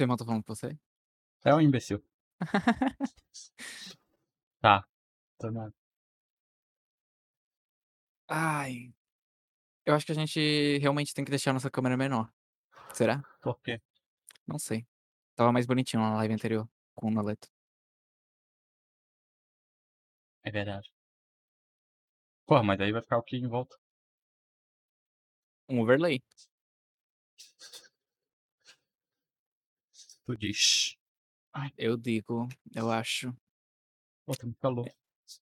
Seu irmão tá falando com você? É um imbecil. Tá. Tô nada. Ai. Eu acho que a gente realmente tem que deixar nossa câmera menor. Será? Por quê? Não sei. Tava mais bonitinho na live anterior, com o Noleto. É verdade. Porra, mas aí vai ficar o que em volta? Um overlay. Tu diz. Eu digo, eu acho. Pô, falou.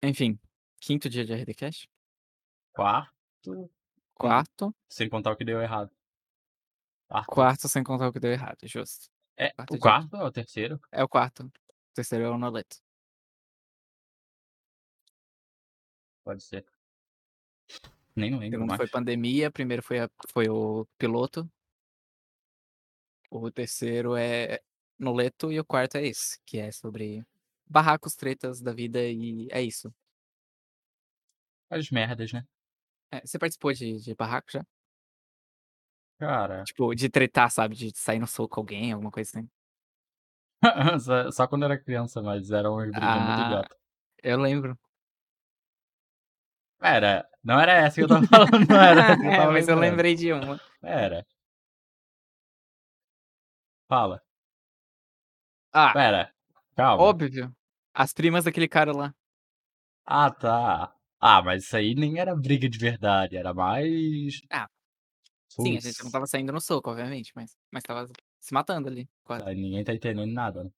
Enfim, quinto dia de RDCast? Quarto. Quarto. Sem contar o que deu errado. Quarto. Quarto sem contar o que deu errado, justo. É, quarto o dia. quarto é o terceiro? É o quarto. O terceiro é o Noleto. Pode ser. Nem lembro Segundo mais. foi pandemia, primeiro foi, a- foi o piloto. O terceiro é Noleto e o quarto é esse, que é sobre barracos, tretas da vida e é isso. As merdas, né? É, você participou de, de barraco já? Cara. Tipo, de tretar, sabe? De sair no soco com alguém, alguma coisa assim. só, só quando era criança, mas era uma briga muito Ah, idiota. eu lembro. Era. Não era essa que eu tava falando, não era eu É, mas eu lembrei de uma. Era. Fala. Ah, Pera. Calma. óbvio. As primas daquele cara lá. Ah, tá. Ah, mas isso aí nem era briga de verdade, era mais. Ah, Sim, a Putz, gente não tava saindo no soco, obviamente, mas, mas tava se matando ali, quase. aí ninguém tá entendendo nada, né?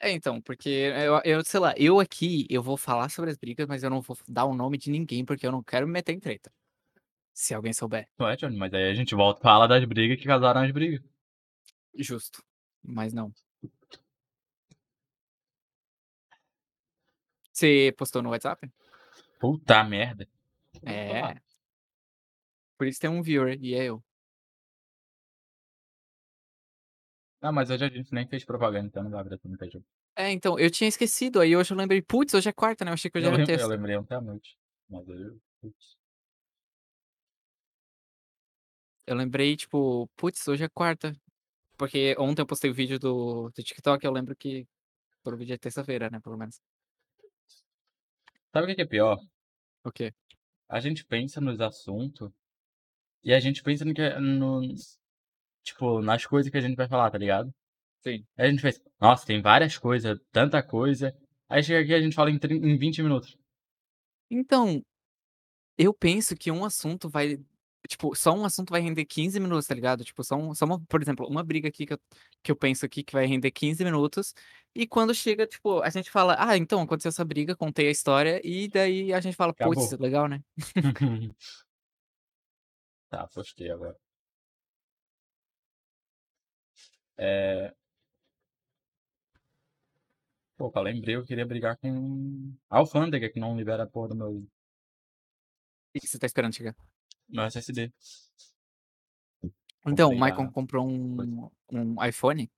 É, então, porque eu, eu, sei lá, eu aqui, eu vou falar sobre as brigas, mas eu não vou dar o nome de ninguém, porque eu não quero me meter em treta. Se alguém souber. Não é, Johnny? Mas aí a gente volta e fala das brigas que causaram as brigas. Justo. Mas não. Você postou no WhatsApp? Puta merda. É. Por isso tem um viewer, e é eu. Não, mas hoje a gente nem fez propaganda, então não vai abrir muita gente. É, então, eu tinha esquecido, aí hoje eu lembrei, putz, hoje é quarta, né? Eu achei que hoje era lem- eu lembrei ontem à noite. Mas eu. putz. Eu lembrei, tipo, putz, hoje é quarta. Porque ontem eu postei o vídeo do, do TikTok, eu lembro que o vídeo é terça-feira, né, pelo menos. Sabe o que que é pior? O quê? A gente pensa nos assuntos e a gente pensa no que. No, tipo, nas coisas que a gente vai falar, tá ligado? Sim. Aí a gente pensa, nossa, tem várias coisas, tanta coisa. Aí chega aqui e a gente fala em, 30, em 20 minutos. Então, eu penso que um assunto vai. Tipo, só um assunto vai render 15 minutos, tá ligado? Tipo, só, um, só uma, por exemplo, uma briga aqui que eu, que eu penso aqui que vai render 15 minutos. E quando chega, tipo, a gente fala, ah, então aconteceu essa briga, contei a história, e daí a gente fala, putz, Acabou. legal, né? tá, postei agora. É. Pô, eu lembrei, eu queria brigar com a alfândega que não libera a porra do meu, O que você tá esperando chegar? Meu SSD. Então, o Comprei Maicon a- comprou um, um iPhone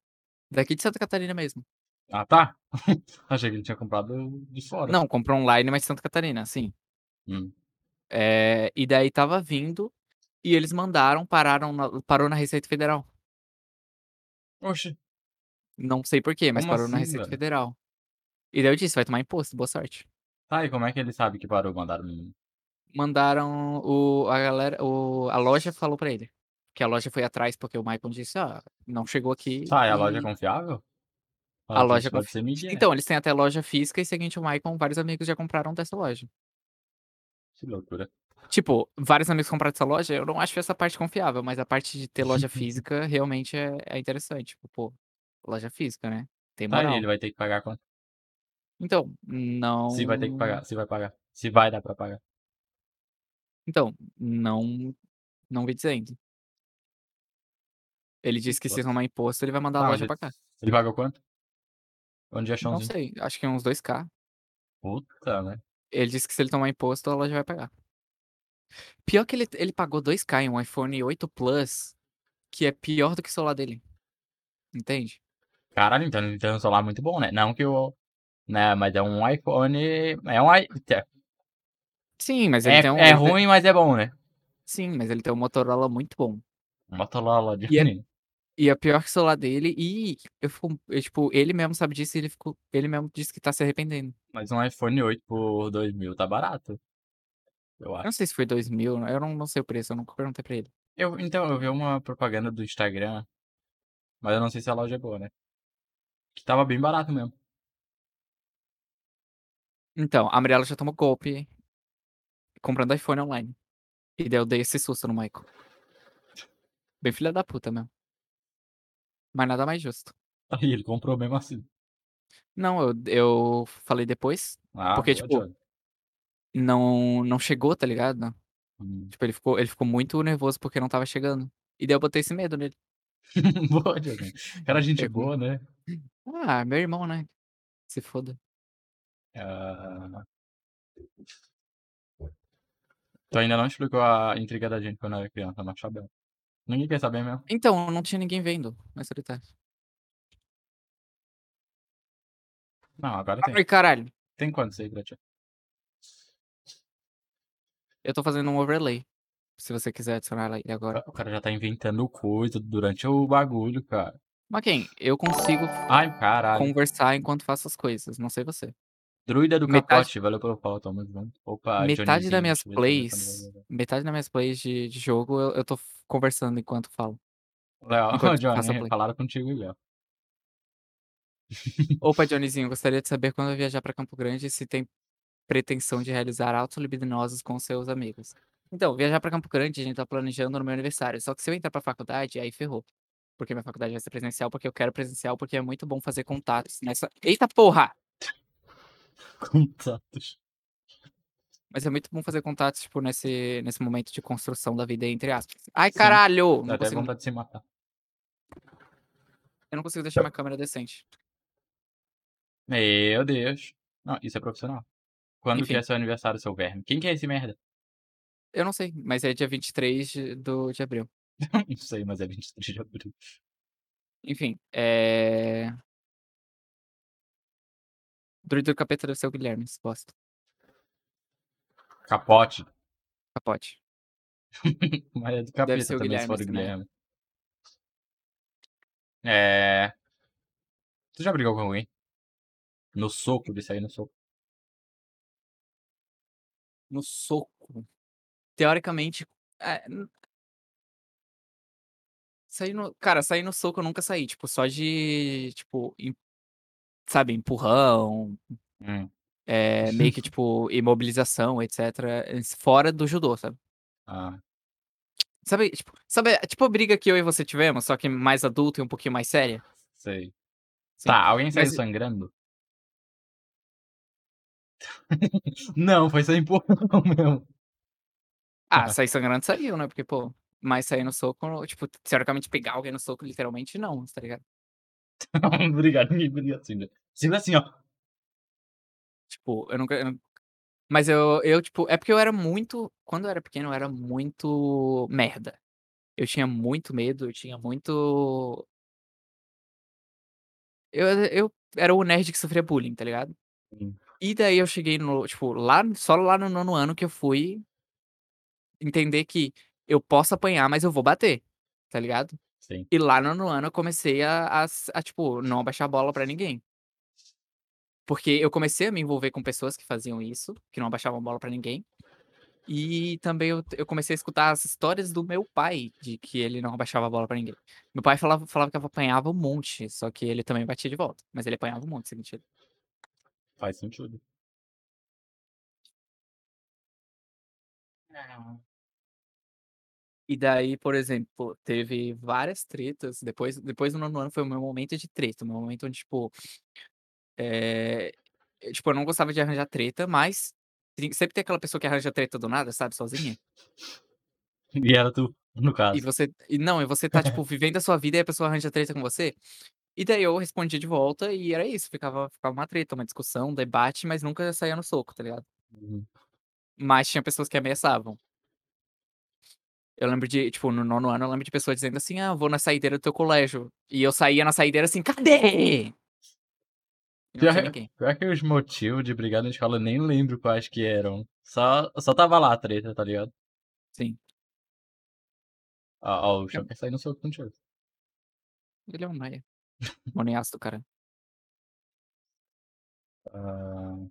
daqui de Santa Catarina mesmo. Ah, tá? Achei que ele tinha comprado de fora. Não, comprou online, mas Santa Catarina, sim. Hum. É, e daí tava vindo e eles mandaram, pararam na- parou na Receita Federal. Oxe, Não sei porquê, mas Como parou na assim, Receita velho? Federal. E daí eu disse, vai tomar imposto, boa sorte. tá, e como é que ele sabe que parou? Mandaram. Mandaram o a galera, o, a loja falou pra ele. Que a loja foi atrás porque o Maicon disse, ah, não chegou aqui. Tá, e a loja é confiável? A loja pode confi- ser mídia, né? Então, eles têm até loja física e seguinte, o Maicon, vários amigos já compraram dessa loja. Que loucura. Tipo, vários amigos compraram dessa loja, eu não acho essa parte confiável, mas a parte de ter loja física realmente é, é interessante. Tipo, pô, loja física, né? Tem Tá, moral. ele vai ter que pagar quanto? Então, não. Se vai ter que pagar, se vai pagar. Se vai dar pra pagar. Então, não. Não vi dizendo. Ele disse que se Foda-se. tomar imposto, ele vai mandar a Tá, loja mas pra cá. Ele pagou quanto? Onde é Não chãozinho? sei, acho que uns 2k. Puta, né? Ele disse que se ele tomar imposto, a loja vai pagar. Pior que ele, ele pagou 2k em um iPhone 8 Plus, que é pior do que o celular dele. Entende? Caralho, então ele tem um celular muito bom, né? Não que o. Né, mas é um iPhone. É um i- Sim, mas ele É, tem um. é ruim, mas é bom, né? Sim, mas ele tem um Motorola muito bom. Um Motorola de E é- menino. E é pior que o celular dele e eu fico e tipo, ele mesmo sabe disso e ele ficou ele mesmo disse que tá se arrependendo. Mas um iPhone 8 por 2.000 tá barato. Eu Eu não acho. sei se foi 2.000, eu não não sei o preço, eu nunca perguntei pra ele. Eu então, eu vi uma propaganda do Instagram, mas eu não sei se a loja é boa, né. Que estava bem barato mesmo. Então, a Mirella já tomou golpe comprando iPhone online. E daí eu dei esse susto no Michael. Bem filha da puta mesmo. Mas nada mais justo. Aí, ele comprou mesmo assim. Não, eu eu falei depois, Ah, porque tipo não não chegou, tá ligado. Hum. Tipo, ele ficou ele ficou muito nervoso porque não estava chegando. E daí eu botei esse medo nele. Boa, Johnny. Cara gente Eu boa, né. Ah, meu irmão, né. Se foda. Ah. Tu ainda não explicou a intriga da gente quando era criança, nós sabemos. Ninguém quer saber mesmo. Então, não tinha ninguém vendo, essa que tá. Não, agora tem. Ai, caralho. Tem quantos aí pra ti? Eu tô fazendo um overlay, se você quiser adicionar ela aí agora. o cara já tá inventando coisa durante o bagulho, cara. Mas quem? Eu consigo Ai, caralho. conversar enquanto faço as coisas, não sei você. Druida do Metade capote, valeu pelo follow, tamo junto. Opa, metade das minhas eu plays metade das minhas plays de de jogo eu eu tô conversando enquanto falo. Léo, Johnny, falaram contigo aí, ó. Opa, Johnnyzinho, gostaria de saber quando vai viajar pra Campo Grande e se tem pretensão de realizar atos libidinosos com seus amigos. Então, viajar pra Campo Grande a gente tá planejando no meu aniversário, só que se eu entrar pra faculdade, aí ferrou. Porque minha faculdade vai ser presencial, porque eu quero presencial, porque é muito bom fazer contatos nessa eita porra! Contatos. Mas é muito bom fazer contatos, tipo, nesse nesse momento de construção da vida, entre aspas. Ai Sim, caralho! dá Não até consigo vontade de se matar. Eu não consigo deixar minha câmera decente. Meu Deus. Não, isso é profissional. Quando que é seu aniversário, seu verme? Quem que é esse merda? Eu não sei, mas é dia 23 de do de abril. Não sei, mas é 23 de abril. Enfim, eh Druida do capeta deve ser o Guilherme, bosta. Capote. Capote. Mas é do Deve ser capeta o também, se Guilherme for o. Guilherme. É. Tu já brigou com alguém? No soco, de sair no soco? No soco. Teoricamente, é Sair no cara, sair no soco eu nunca saí, tipo, só de, tipo, em sabe, empurrão, Hum. eh, meio que, tipo, imobilização, s fora do judô, sabe. Ah. Sabe, tipo sabe, tipo a briga que eu e você tivemos, só que mais adulto e um pouquinho mais séria? Sei. Sim, Tá, alguém saiu mas sangrando? Não, foi só empurrão mesmo. Ah, sair sangrando saiu, né, porque, pô, mas sair no soco, tipo, teoricamente pegar alguém no soco, literalmente não, tá ligado? Obrigado, ninguém briga assim, né. Assim, ó. Tipo, eu nunca eu não mas eu eu, tipo é porque eu era muito quando eu era pequeno eu era muito merda. Eu tinha muito medo, eu tinha muito Eu eu era o nerd que sofria bullying, tá ligado. Hum. E daí eu cheguei no tipo, lá só lá no 9º ano que eu fui entender que eu posso apanhar, mas eu vou bater, tá ligado. Sim. E lá no 9º ano eu comecei a a a, tipo, não abaixar a bola pra ninguém. Porque eu comecei a me envolver com pessoas que faziam isso, que não abaixavam a bola pra ninguém, e também eu eu comecei a escutar as histórias do meu pai, de que ele não abaixava a bola pra ninguém. Meu pai falava falava que eu apanhava um monte, só que ele também batia de volta, mas ele apanhava um monte, mentira. Faz sentido. É. E daí, por exemplo, teve várias tretas, depois depois do 9º ano foi o meu momento de treta, o meu momento onde, tipo, eh, tipo, eu não gostava de arranjar treta, mas tem sempre tem aquela pessoa que arranja treta do nada, sabe, sozinha. E era tu, no E caso. você e não, e você tá, tipo, vivendo a sua vida e a pessoa arranja treta com você. E daí eu respondia de volta e era isso, ficava ficava uma treta, uma discussão, um debate, mas nunca saía no soco, tá ligado. Uhum. Mas tinha pessoas que ameaçavam. Eu lembro de, tipo, no 9º ano, eu lembro de pessoa dizendo assim: "Ah, vou na saideira do teu colégio", e eu saía na saideira assim: "Cadê?" E não tinha ninguém. pior que os motivo de brigar na escola eu nem lembro quais que eram, só só estava lá a treta, tá ligado. Sim. Ó ó, o chão É. quer sair no soco contigo. Ele é um nóia. Moniaço do caralho. Hã.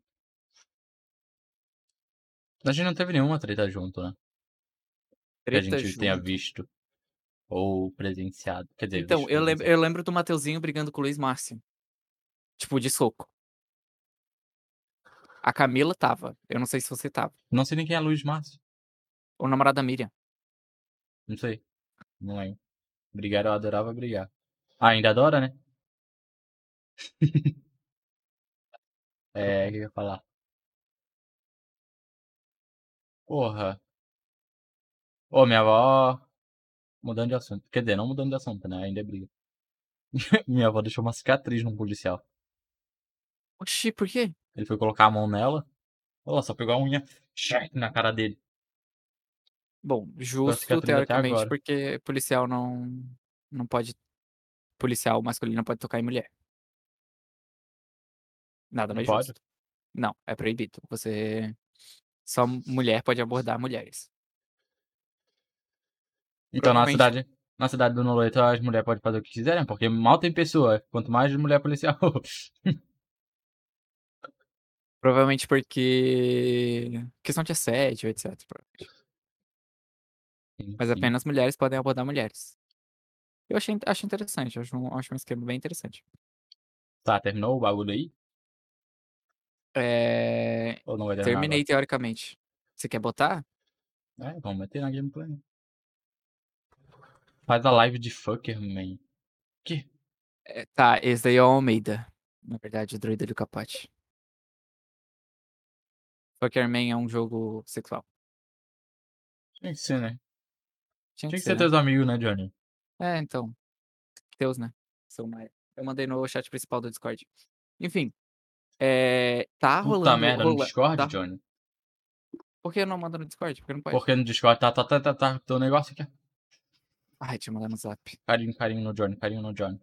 A gente não teve nenhuma treta junto, né? Que a Treta gente tenha junto? visto ou presenciado. Quer dizer, Então, visto eu lembro presenciado. eu lembro do Mateuzinho brigando com o Luiz Márcio. Tipo, de soco. A Camila estava, eu não sei se você estava. Não sei nem quem é Luiz Márcio. O namorado da Miriam. Não sei, não lembro. Brigar eu adorava brigar. Ah, ainda adora, né? É, que que eu ia falar? Porra. Ô, minha avó mudando de assunto, quer dizer, não mudando de assunto, né, ainda é briga. Minha avó deixou uma cicatriz num policial. Oxi, por quê? Ele foi colocar a mão nela, ela só pegou a unha na cara dele. Bom, justo cicatriz até teoricamente, agora. porque policial não não pode policial masculino não pode tocar em mulher. Nada Não mais pode? justo. Não, é proibido. Você só mulher pode abordar mulheres. Então na cidade na cidade do Noleto as mulher pode fazer o que quiserem, porque mal tem pessoa, quanto mais mulher policial. Provavelmente porque questão de assédio, etc, provavelmente. Mas Enfim. apenas mulheres podem abordar mulheres. Eu achei acho interessante, acho um acho um esquema bem interessante. Tá, terminou o bagulho aí? Eh, Ou não vai terminar agora? terminei teoricamente. Você quer botar? É, vamos meter na gameplay. Faz a live de fucker man. Que? Eh, tá, esse daí é o Almeida, na verdade o druida do capote. Fucker man é um jogo sexual. Tinha que ser, né. Tinha Tinha que que ser, né. teus amigo, né, Johnny. É, então. Teus, né. São Maia. Eu mandei no chat principal do Discord. Enfim, eh, tá Puta rolando merda, no rola Discord, tá Johnny? Por que não manda no Discord? Porque não pode. Porque no Discord tá tá tá tá tá teu negócio aqui. Ai, eu mandar no Zap. Carinho, carinho no Johnny, carinho no Johnny.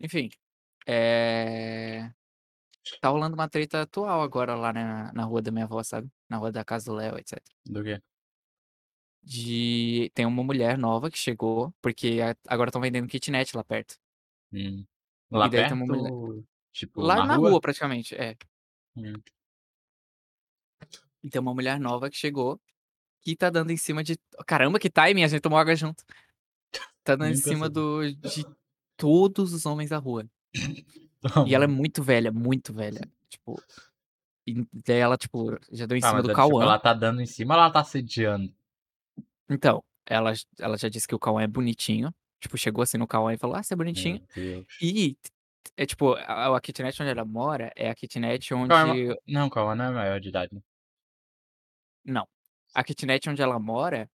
Enfim, eh, tá rolando uma treta atual agora lá na na rua da minha avó, sabe, na rua da casa do Léo, etc. Do quê? De tem uma mulher nova que chegou, porque a agora estão vendendo kitnet lá perto. Hum. Lá E daí tem uma mulher perto, tipo, lá na na rua? rua praticamente, é. Hum. E tem uma mulher nova que chegou, que tá dando em cima de caramba, que timing, a gente tomou água junto. Tá dando em Nem cima percebi. do de todos os homens da rua. Tá E ela é muito velha, muito velha, tipo, e daí ela, tipo, já deu em Tá, cima do é tipo, Cauã. ela tá dando em cima ou ela tá assediando? Então, ela ela já disse que o Cauã é bonitinho, tipo, chegou assim no Cauã e falou: "Ah, você é bonitinho". E, é tipo, a a kitnet onde ela mora, é a kitnet Calma onde não, Cauã não é maior de idade, né? Não. A kitnet onde ela mora,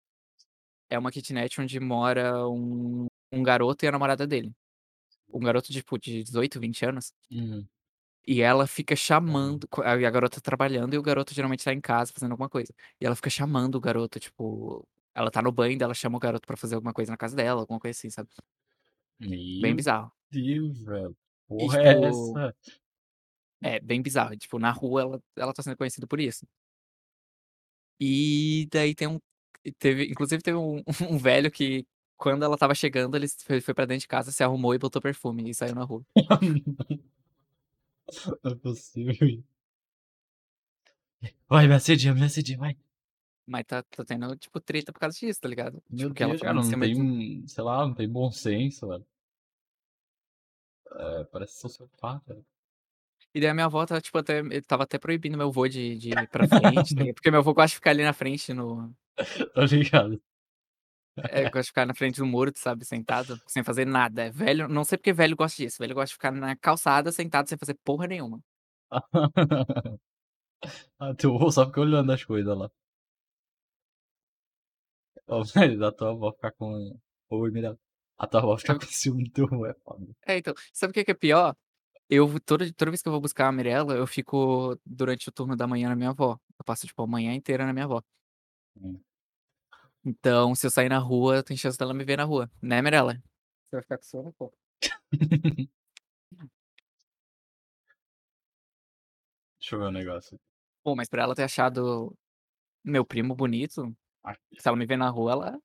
é uma kitnet onde mora um um garoto e a namorada dele. Um garoto, tipo, de 18, 20 anos. Uhum. E ela fica chamando e a garota trabalhando e o garoto geralmente tá em casa fazendo alguma coisa. E ela fica chamando o garoto, tipo, ela tá no banho, daí ela chama o garoto pra fazer alguma coisa na casa dela, alguma coisa assim, sabe. Bem Meu bizarro. Deus, velho. E Porra é tipo essa? É, bem bizarro, tipo, na rua ela ela tá sendo conhecida por isso. E daí tem um teve inclusive teve um um velho que, quando ela estava chegando, ele foi foi pra dentro de casa, se arrumou e botou perfume e saiu na rua. Não é possível. Vai, me assedia, me assedia, vai. Mas tá tá tendo, tipo, treta por causa disso, tá ligado? Meu Tipo, Deus, cara, não cima de tem, sei lá, não tem bom senso, velho. É, parece sociopata. E daí a minha avó estava, tipo, até estava até proibindo meu vô de de ir pra frente, tá ligado, porque meu avô gosta de ficar ali na frente no Tô ligado. É, gosta de ficar na frente do muro, sabe, sentado, sem fazer nada. É velho não sei porque velho gosta disso, velho gosta de ficar na calçada sentado sem fazer porra nenhuma. Ah, teu vô só fica olhando as coisas lá. Ô, velho, a tua avó ficar com oi, Mirella. A tua avó ficar com ciúme do teu vô é foda. É, então, sabe o que é pior? Eu toda toda vez que eu vou buscar a Mirella, eu fico durante o turno da manhã na minha avó. Eu passo, tipo, a manhã inteira na minha avó. Hum. Então, se eu sair na rua, tem chance dela me ver na rua, né, Mirella? Você vai ficar com sono, pô? Deixa eu ver um negócio. Pô, mas pra ela ter achado meu primo bonito, Aqui. se ela me ver na rua, ela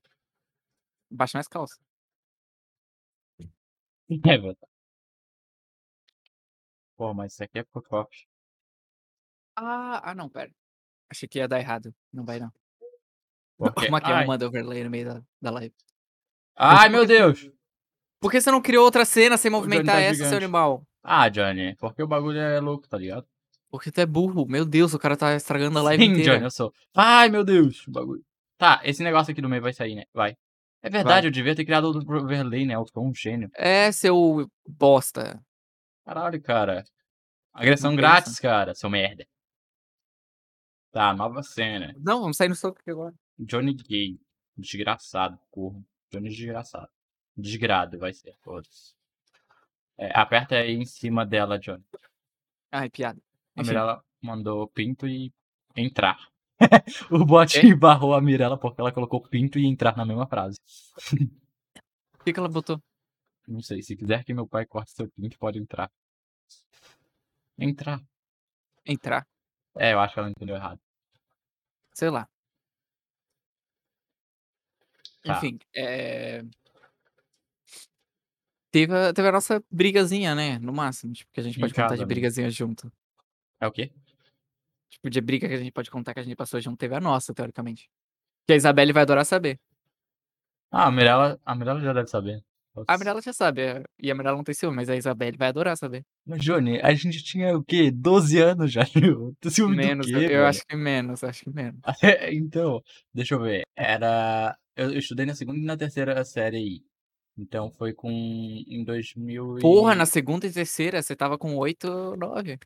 baixa minhas calça. É. Pô, mas isso aqui é Photoshop. Ah, ah não, pera. Achei que ia dar errado. Não vai não. Por quê? Como é que eu Ai. mando overlay no meio da, da live? Ai, meu Deus! Por que você não criou outra cena sem movimentar tá essa, gigante. seu animal? Ah, Johnny, porque o bagulho é louco, tá ligado? Porque tu é burro. Meu Deus, o cara tá estragando a live Sim, inteira. Johnny, eu sou. Ai, meu Deus, o bagulho. Tá, esse negócio aqui do meio vai sair, né? Vai. É verdade, Vai. eu devia ter criado outro overlay, né? Eu sou um gênio. É, seu bosta. Caralho, cara. Agressão Não grátis, cara, seu merda. Tá, nova cena. Não, vamos sair no soco aqui agora. Johnny gay. Desgraçado, corno. Johnny desgraçado. Desgrado vai ser. É, aperta aí em cima dela, Johnny. Ai, piada. A Enfim. Mirella mandou pinto e entrar. o bot Quê? barrou a Mirella porque ela colocou pinto e entrar na mesma frase. O que, que ela botou? Não sei, se quiser que meu pai corte seu pinto, pode entrar. Entrar. Entrar. É, eu acho que ela entendeu errado. Sei lá. Tá. Enfim, é... Teve a, teve a nossa brigazinha, né? No máximo. Tipo, que a gente pode contar casa, de né? brigazinha junto. É o quê? Tipo, de briga que a gente pode contar que a gente passou junto. Teve a nossa, teoricamente. Que a Isabelle vai adorar saber. Ah, a Mirella, a Mirella já deve saber. A Mirella já sabe. é, E a Mirella não tem ciúme, mas a Isabelle vai adorar saber. Mas, Johnny, a gente tinha o quê? 12 anos já, Ju? Tu ciúme Menos, do eu, quê, eu velho? acho que menos, acho que menos. então, deixa eu ver. Era. Eu, eu estudei na segunda e na terceira série aí. Então foi com. Em 2000 e... Porra, na segunda e terceira, você tava com 8, 9.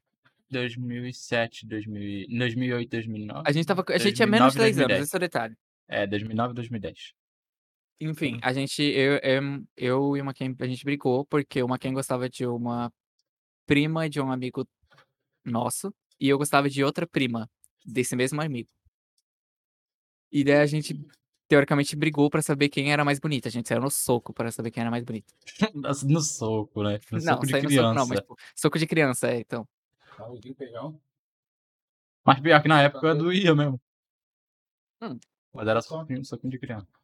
2007, 2000, e- em 2008, 2009. A gente tava. com- A gente tinha menos de 10 anos, 2010. esse é o detalhe. É, 2009 e 2010. Enfim, a gente. Eu, eu, eu e o Maquin, a gente brigou porque o Maquin gostava de uma prima de um amigo nosso e eu gostava de outra prima desse mesmo amigo. E daí a gente, teoricamente, brigou pra saber quem era mais bonita. A gente saiu no soco pra saber quem era mais bonito. No soco, né? No não, soco de saiu no criança. soco não, mas tipo, soco de criança, é, então. Mas pior que na época doía mesmo. Hum. Mas era só um soquinho de criança.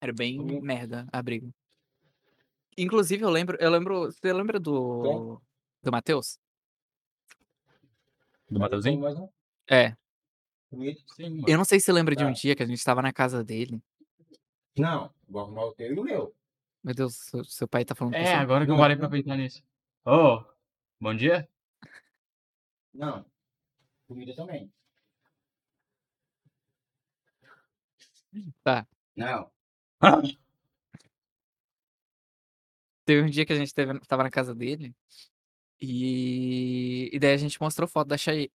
Era bem merda a briga. Inclusive, eu lembro. Eu lembro. Você lembra do. Do Matheus? Do Mateuzinho? É. Sim, mano. Eu não sei se você lembra de um Tá. dia que a gente tava na casa dele. Não, vou arrumar o teu e o meu. Meu Deus, seu, seu pai tá falando com É, você? agora que eu Não. parei pra pensar nisso. Ô, bom dia? Não. Comida também. Tá. Não. Teve um dia que a gente teve, tava na casa dele. E. E daí a gente mostrou foto da Chay.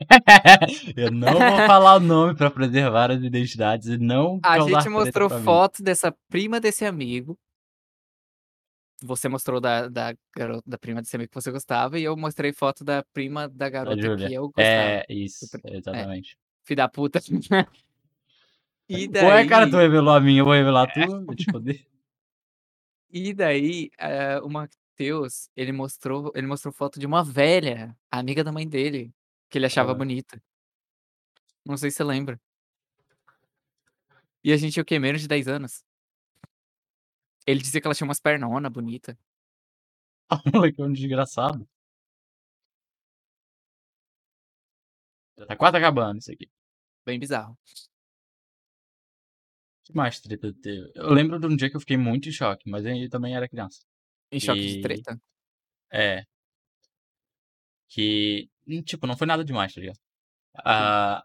eu não vou falar o nome pra preservar as identidades e não A causar gente treta mostrou pra mim. foto dessa prima desse amigo. Você mostrou da, da, garota, da prima desse amigo que você gostava. E eu mostrei foto da prima da Da garota Júlia. que eu gostava. É, isso, Super- exatamente. Filho da puta. E daí. Ué, cara, tu revelou a minha, eu vou revelar a tua, vou te foder. E daí, eh, o Matheus, ele mostrou, ele mostrou foto de uma velha, amiga da mãe dele, que ele achava Ah. bonita. Não sei se você lembra. E a gente tinha o quê? Menos de 10 anos. Ele dizia que ela tinha umas pernona bonita. Moleque, é um desgraçado. Já tá quase acabando isso aqui. Bem bizarro. Que mais treta teve? Eu lembro de um dia que eu fiquei muito em choque, mas eu também era criança. Em choque de E- treta. É. Que, hum, tipo, não foi nada demais, tá ligado? Ah,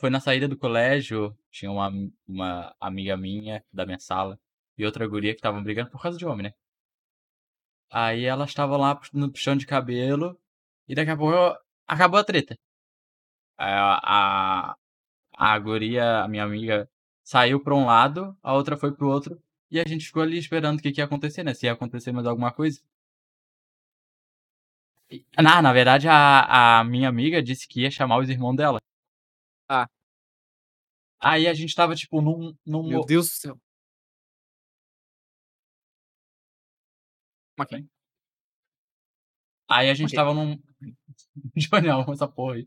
foi na saída do colégio, tinha uma, uma amiga minha da minha sala e outra guria que estavam brigando por causa de homem, né? Aí elas estavam lá no puxão de cabelo e daqui a pouco acabou a treta. A, a, a guria, a minha amiga, saiu pra um lado, a outra foi pro outro e a gente ficou ali esperando o que, que ia acontecer, né? Se ia acontecer mais alguma coisa. Na, na verdade, a, a minha amiga disse que ia chamar os irmãos dela. Ah. Aí a gente tava, tipo, num. num Meu Deus do céu. Ok. Aí a gente Ok. tava num. Johnny, essa porra aí.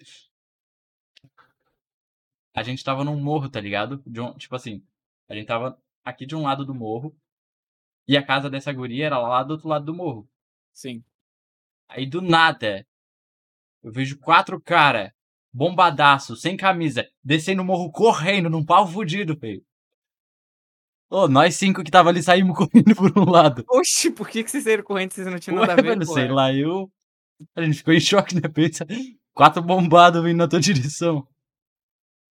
A gente tava num morro, tá ligado? De um- tipo assim, a gente tava aqui de um lado do morro E a casa dessa guria era lá do outro lado do morro. Sim. Aí do nada, eu vejo 4 cara, bombadaço, sem camisa, descendo o morro correndo num pau fudido, feio. Ô, nós 5 que tava ali saímos correndo por um lado. Oxi, por que que vocês saíram correndo se vocês não tinham Ué, nada a ver, velho, sei porra? lá, eu a gente ficou em choque, né, pensa, 4 bombados vindo na tua direção.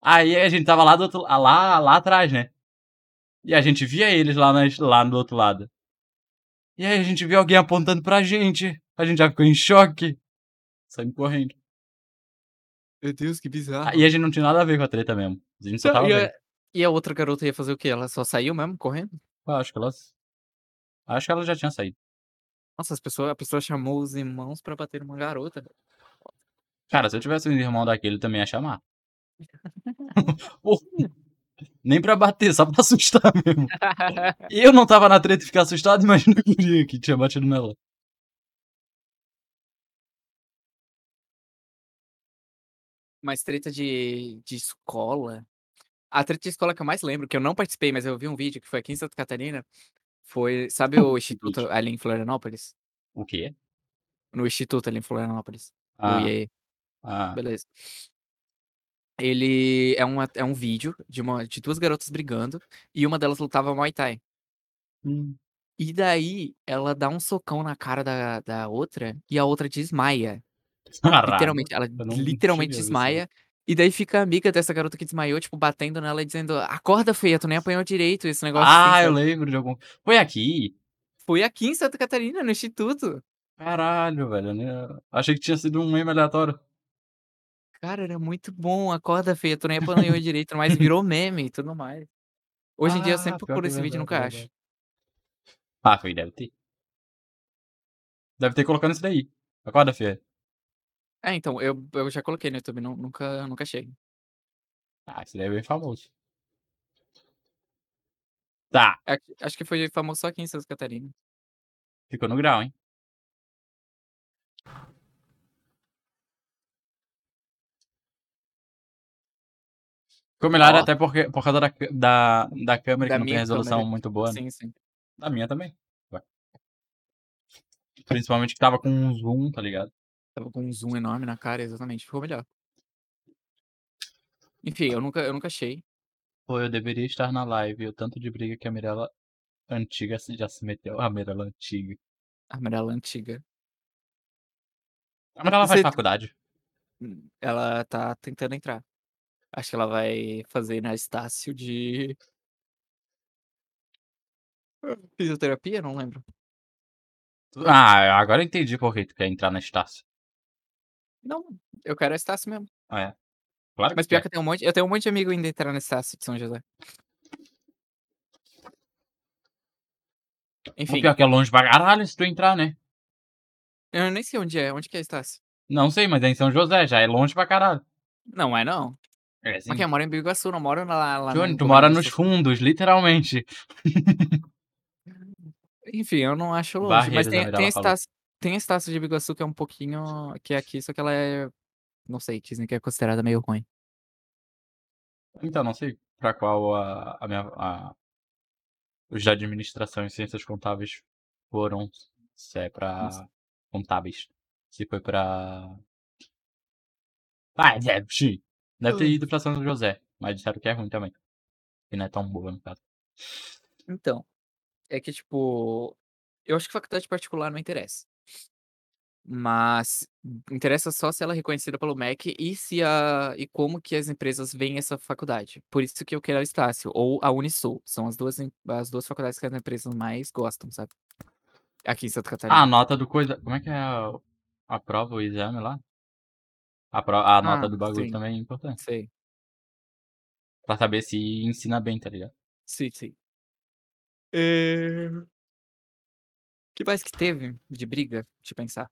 Aí a gente estava lá do outro lá lá atrás, né. E a gente via eles lá na lá do outro lado. E aí a gente viu alguém apontando pra gente, a gente já ficou em choque. Saímos correndo. Meu Deus, que bizarro. Ah, e a gente não tinha nada a ver com a treta mesmo. A gente só estava e vendo. a e a outra garota ia fazer o quê? Ela só saiu mesmo correndo? Eu acho que elas acho que ela já tinha saído. Nossa, as pessoa a pessoa chamou os irmãos pra bater numa garota. Cara, se eu tivesse um irmão daquele, também ia chamar. Nem pra bater, só pra assustar mesmo. E eu não estava na treta e ficar assustado, imagina a guria que tinha batido nela. Mas treta de de escola a treta de escola que eu mais lembro, que eu não participei, mas eu vi um vídeo que foi aqui em Santa Catarina, foi sabe o Que instituto ali em Florianópolis? O quê? No instituto ali em Florianópolis, Ah. Ah. Beleza. Ele é uma é um vídeo de uma de 2 garotas brigando, e uma delas lutava Muay Thai. Hum. E daí, ela dá um socão na cara da da outra, e a outra desmaia. Caralho, Literalmente, ela eu literalmente isso desmaia, e daí fica amiga dessa garota que desmaiou, tipo, batendo nela e dizendo: "Acorda feia, tu nem apanhou direito", esse negócio assim, Ah, eu sabe. lembro de algum foi aqui? Foi aqui em Santa Catarina, no instituto. Caralho, velho, né, achei que tinha sido um meme aleatório. Cara, era muito bom, "Acorda feia, tu nem apanhou direito", mas virou meme e tudo mais. Hoje em dia eu Ah, sempre pior procuro que é esse vídeo e verdade, é nunca acho. verdade. Ah, foi, deve ter. Deve ter colocando isso daí, "Acorda feia". É, então, eu eu já coloquei no YouTube, nu nunca nunca achei. Ah, esse daí é bem famoso. Tá. Acho acho que foi famoso só aqui em Santa Catarina. Ficou no grau, hein. Ficou melhor até porque por causa da da da câmera Da que não tem resolução câmera. muito boa, né. Sim, sim. Da minha também, ué. Principalmente que estava com um zoom, tá ligado. Estava com um zoom enorme na cara, exatamente, ficou melhor. Enfim, eu nunca eu nunca achei. Pô, eu deveria estar na live, o tanto de briga que a Mirella antiga já se meteu. A Mirella antiga. A Mirella antiga. A Mirella faz faculdade? Ela tá tentando entrar. Acho que ela vai fazer na Estácio de fisioterapia? Não lembro. Ah, agora eu entendi por que tu quer entrar na Estácio. Não, eu quero a Estácio mesmo. Ah, é? Claro Mas pior quer. que eu tenho um monte eu tenho um monte de amigo indo entrar na Estácio de São José. O Enfim. pior que é longe pra caralho se tu entrar, né. Eu nem sei onde é, onde que é a Estácio? Não sei, mas é em São José, já é longe pra caralho. Não é não. É Mas sim. quem eu moro em Biguaçu, não moro lá lá Johnny, tu mora nos fundos, literalmente. Enfim, eu não acho longe, mas Barreiras, a tem tem a. Estácio tem a Estácio de Biguaçu que é um pouquinho que é aqui, só que ela é não sei, dizem que é considerada meio ruim. Então, não sei pra qual a a minha a os de administração e ciências contábeis foram, se é pra Nossa. contábeis, se foi pra ah, sim, deve ter Hã. ido pra São José, mas disseram que é ruim também. Que não é tão boa, no caso. Então, é que tipo, eu acho que faculdade particular não interessa. Mas interessa só se ela é reconhecida pelo MEC e se a e como que as empresas veem essa faculdade. Por isso que eu quero a Estácio ou a Unisul, são as 2 em as 2 faculdades que as empresas mais gostam, sabe. Aqui em Santa Ah, a Catarina. nota do coisa como é que é a a prova, o exame lá? A pro a nota Ah, do bagulho sim. também é importante. Sei. Pra saber se ensina bem, tá ligado. Sim, sim. Eh que mais que teve de briga? Deixa eu pensar.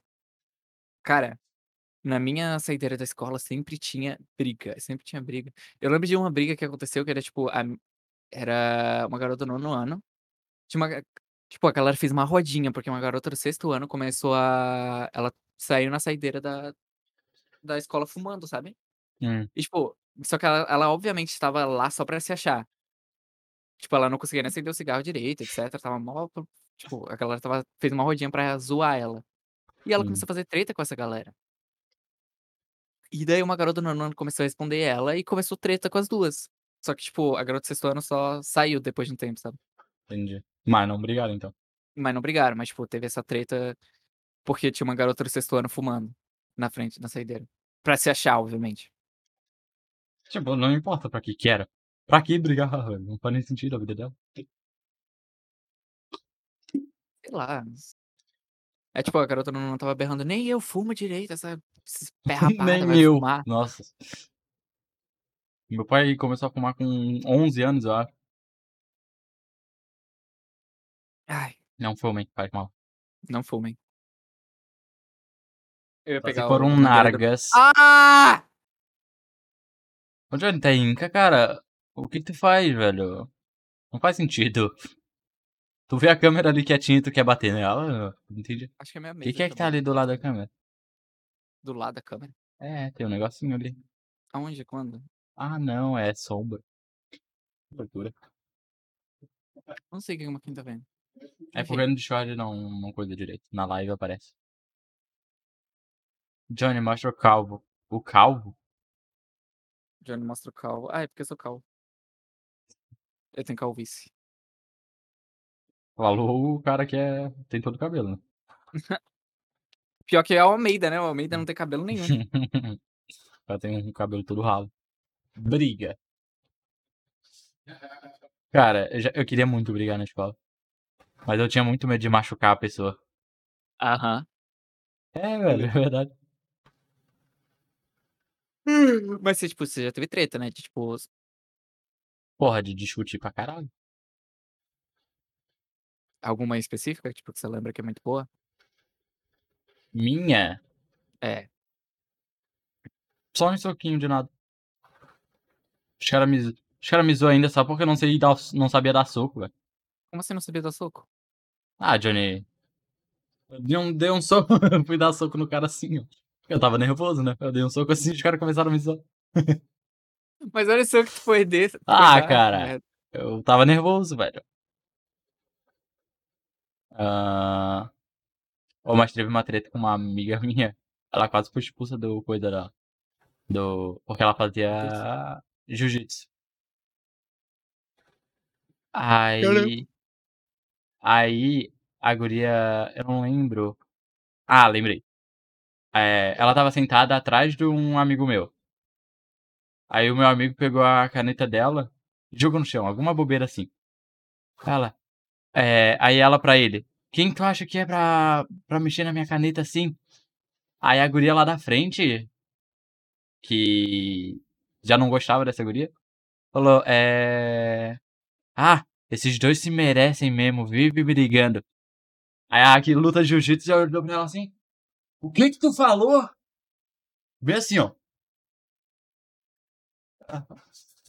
Cara, na minha saideira da escola sempre tinha briga, sempre tinha briga. Eu lembro de uma briga que aconteceu que era tipo, a era uma garota do 9º ano, tinha uma ga tipo, a galera fez uma rodinha, porque uma garota do 6º ano começou a ela saiu na saideira da da escola fumando, sabe. Hum. E tipo, só que ela ela obviamente estava lá só pra se achar. Tipo, ela não conseguia nem acender o cigarro direito, etcétera, estava mó Tipo, a galera estava fez uma rodinha pra zoar ela. E ela Hum. começou a fazer treta com essa galera. E daí uma garota do 9º ano começou a responder ela e começou treta com as 2. Só que, tipo, a garota do 6º ano só saiu depois de um tempo, sabe. Entendi. Mas não brigaram então? Mas não brigaram, mas, tipo, teve essa treta, porque tinha uma garota do 6º ano fumando, na frente, na saideira. Pra se achar, obviamente. Tipo, não importa pra que que era. Pra que brigar, velho? Não faz nem sentido a vida dela. Sei lá, é tipo, a garota 9º ano estava berrando: "Nem eu fumo direito, essa pé Nem eu. fumar". Nossa. Meu pai começou a fumar com 11 anos, eu acho. Ai. Não fumem, faz mal. Não fumem. Eu ia pegar for o um Nargas. Ah! Ô Johnny, tá Inca, cara, o que tu faz, velho? Não faz sentido. Tu vê a câmera ali quietinha e tu quer bater nela? Não entendi. Acho que é minha O mesa que que é que tá ali do lado da câmera? Do lado da câmera? É, tem um negocinho ali. Aonde? Quando? Ah não, é sombra. Loucura. Não sei o que o Marquinhos tá vendo. É porque no Discord não não coisa direito. Na live aparece. Johnny, mostra o calvo. O calvo? Johnny mostra o calvo. Ah, é porque eu sou calvo. Eu tenho calvície. Falou o cara que é tem todo o cabelo, né. Pior que é o Almeida, né, o Almeida não tem cabelo nenhum. O cara tem um cabelo todo ralo. Briga. Cara, eu já eu queria muito brigar na escola. Mas eu tinha muito medo de machucar a pessoa. Aham. É, velho, é verdade. Mas você, tipo, você já teve treta, né, de tipo Porra, de discutir pra caralho. Alguma específica, tipo, que você lembra que é muito boa? Minha? É. Só um soquinho de nada. Os cara me os cara me zoam ainda só porque eu não sei dar não sabia dar soco, velho. Como você não sabia dar soco? Ah, Johnny. Eu dei um dei um soco, fui dar soco no cara assim, ó. Eu estava nervoso, né. Eu dei um soco assim e os cara começaram a me zoar. Mas olha só que tu foi desse. Ah, cara. Eu estava nervoso, velho. Hã. Ô, mas teve uma treta com uma amiga minha. Ela quase foi expulsa do coisa da do porque ela fazia jiu-jitsu. Aí aí a guria eu não lembro. Ah, lembrei. Eh, ela estava sentada atrás de um amigo meu. Aí o meu amigo pegou a caneta dela e jogou no chão, alguma bobeira assim. Ela eh, aí ela pra ele: "Quem tu acha que é pra pra mexer na minha caneta assim?" Aí a guria lá da frente que já não gostava dessa guria, falou: "Eh, ah, esses 2 se merecem mesmo, vive brigando." Aí a que luta jiu-jitsu já olhou pra ela assim: "O que que tu falou?" Bem assim, ó.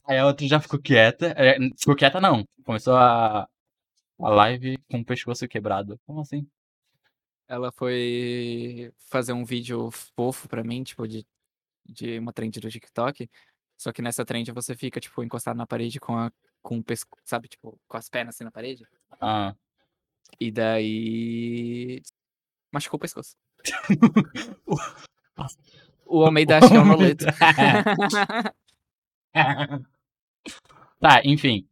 Aí a outra já ficou quieta, eh, ficou quieta não, começou a a live com o pescoço quebrado. Como assim? Ela foi fazer um vídeo fofo pra mim, tipo, de de uma trend do TikTok, só que nessa trend você fica, tipo, encostado na parede com a com o pesco sabe, tipo, com as pernas assim na parede. Hã. E daí machucou o pescoço. O Almeida acha que é um Noleto. Tá, enfim.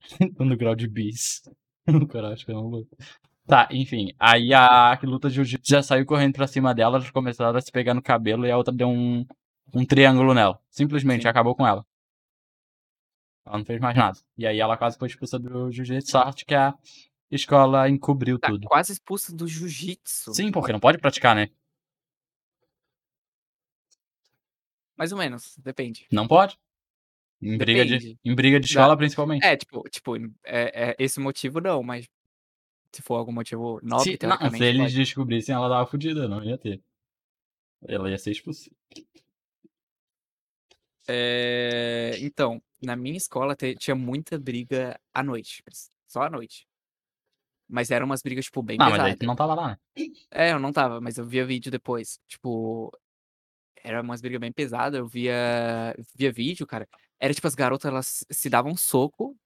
No grau de bis. O cara acha que é um louco. Tá, enfim, aí a luta jiu-jitsu já saiu correndo pra cima dela, elas começaram a se pegar no cabelo e a outra deu um um triângulo nela. Simplesmente Sim. acabou com ela. Ela não fez mais nada. E aí ela quase foi expulsa do jiu-jitsu, sorte que a escola encobriu Tá tudo. quase expulsa do jiu-jitsu. Sim, porque não pode praticar, né. Mais ou menos, depende. Não pode. Em briga de em briga de escola, principalmente. é, tipo tipo, é é esse motivo não, mas se for algum motivo nobre, Se não, se eles pode. descobrissem, ela estava fudida, não ia ter. Ela ia ser expulsa. Eh, então, na minha escola tinha muita briga à noite, só à noite. Mas eram umas brigas, tipo, bem Não, mas aí tu não estava lá, né. É, eu não estava, mas eu via vídeo depois. Tipo, era umas briga bem pesada, eu via via vídeo, cara, era tipo as garotas elas se davam soco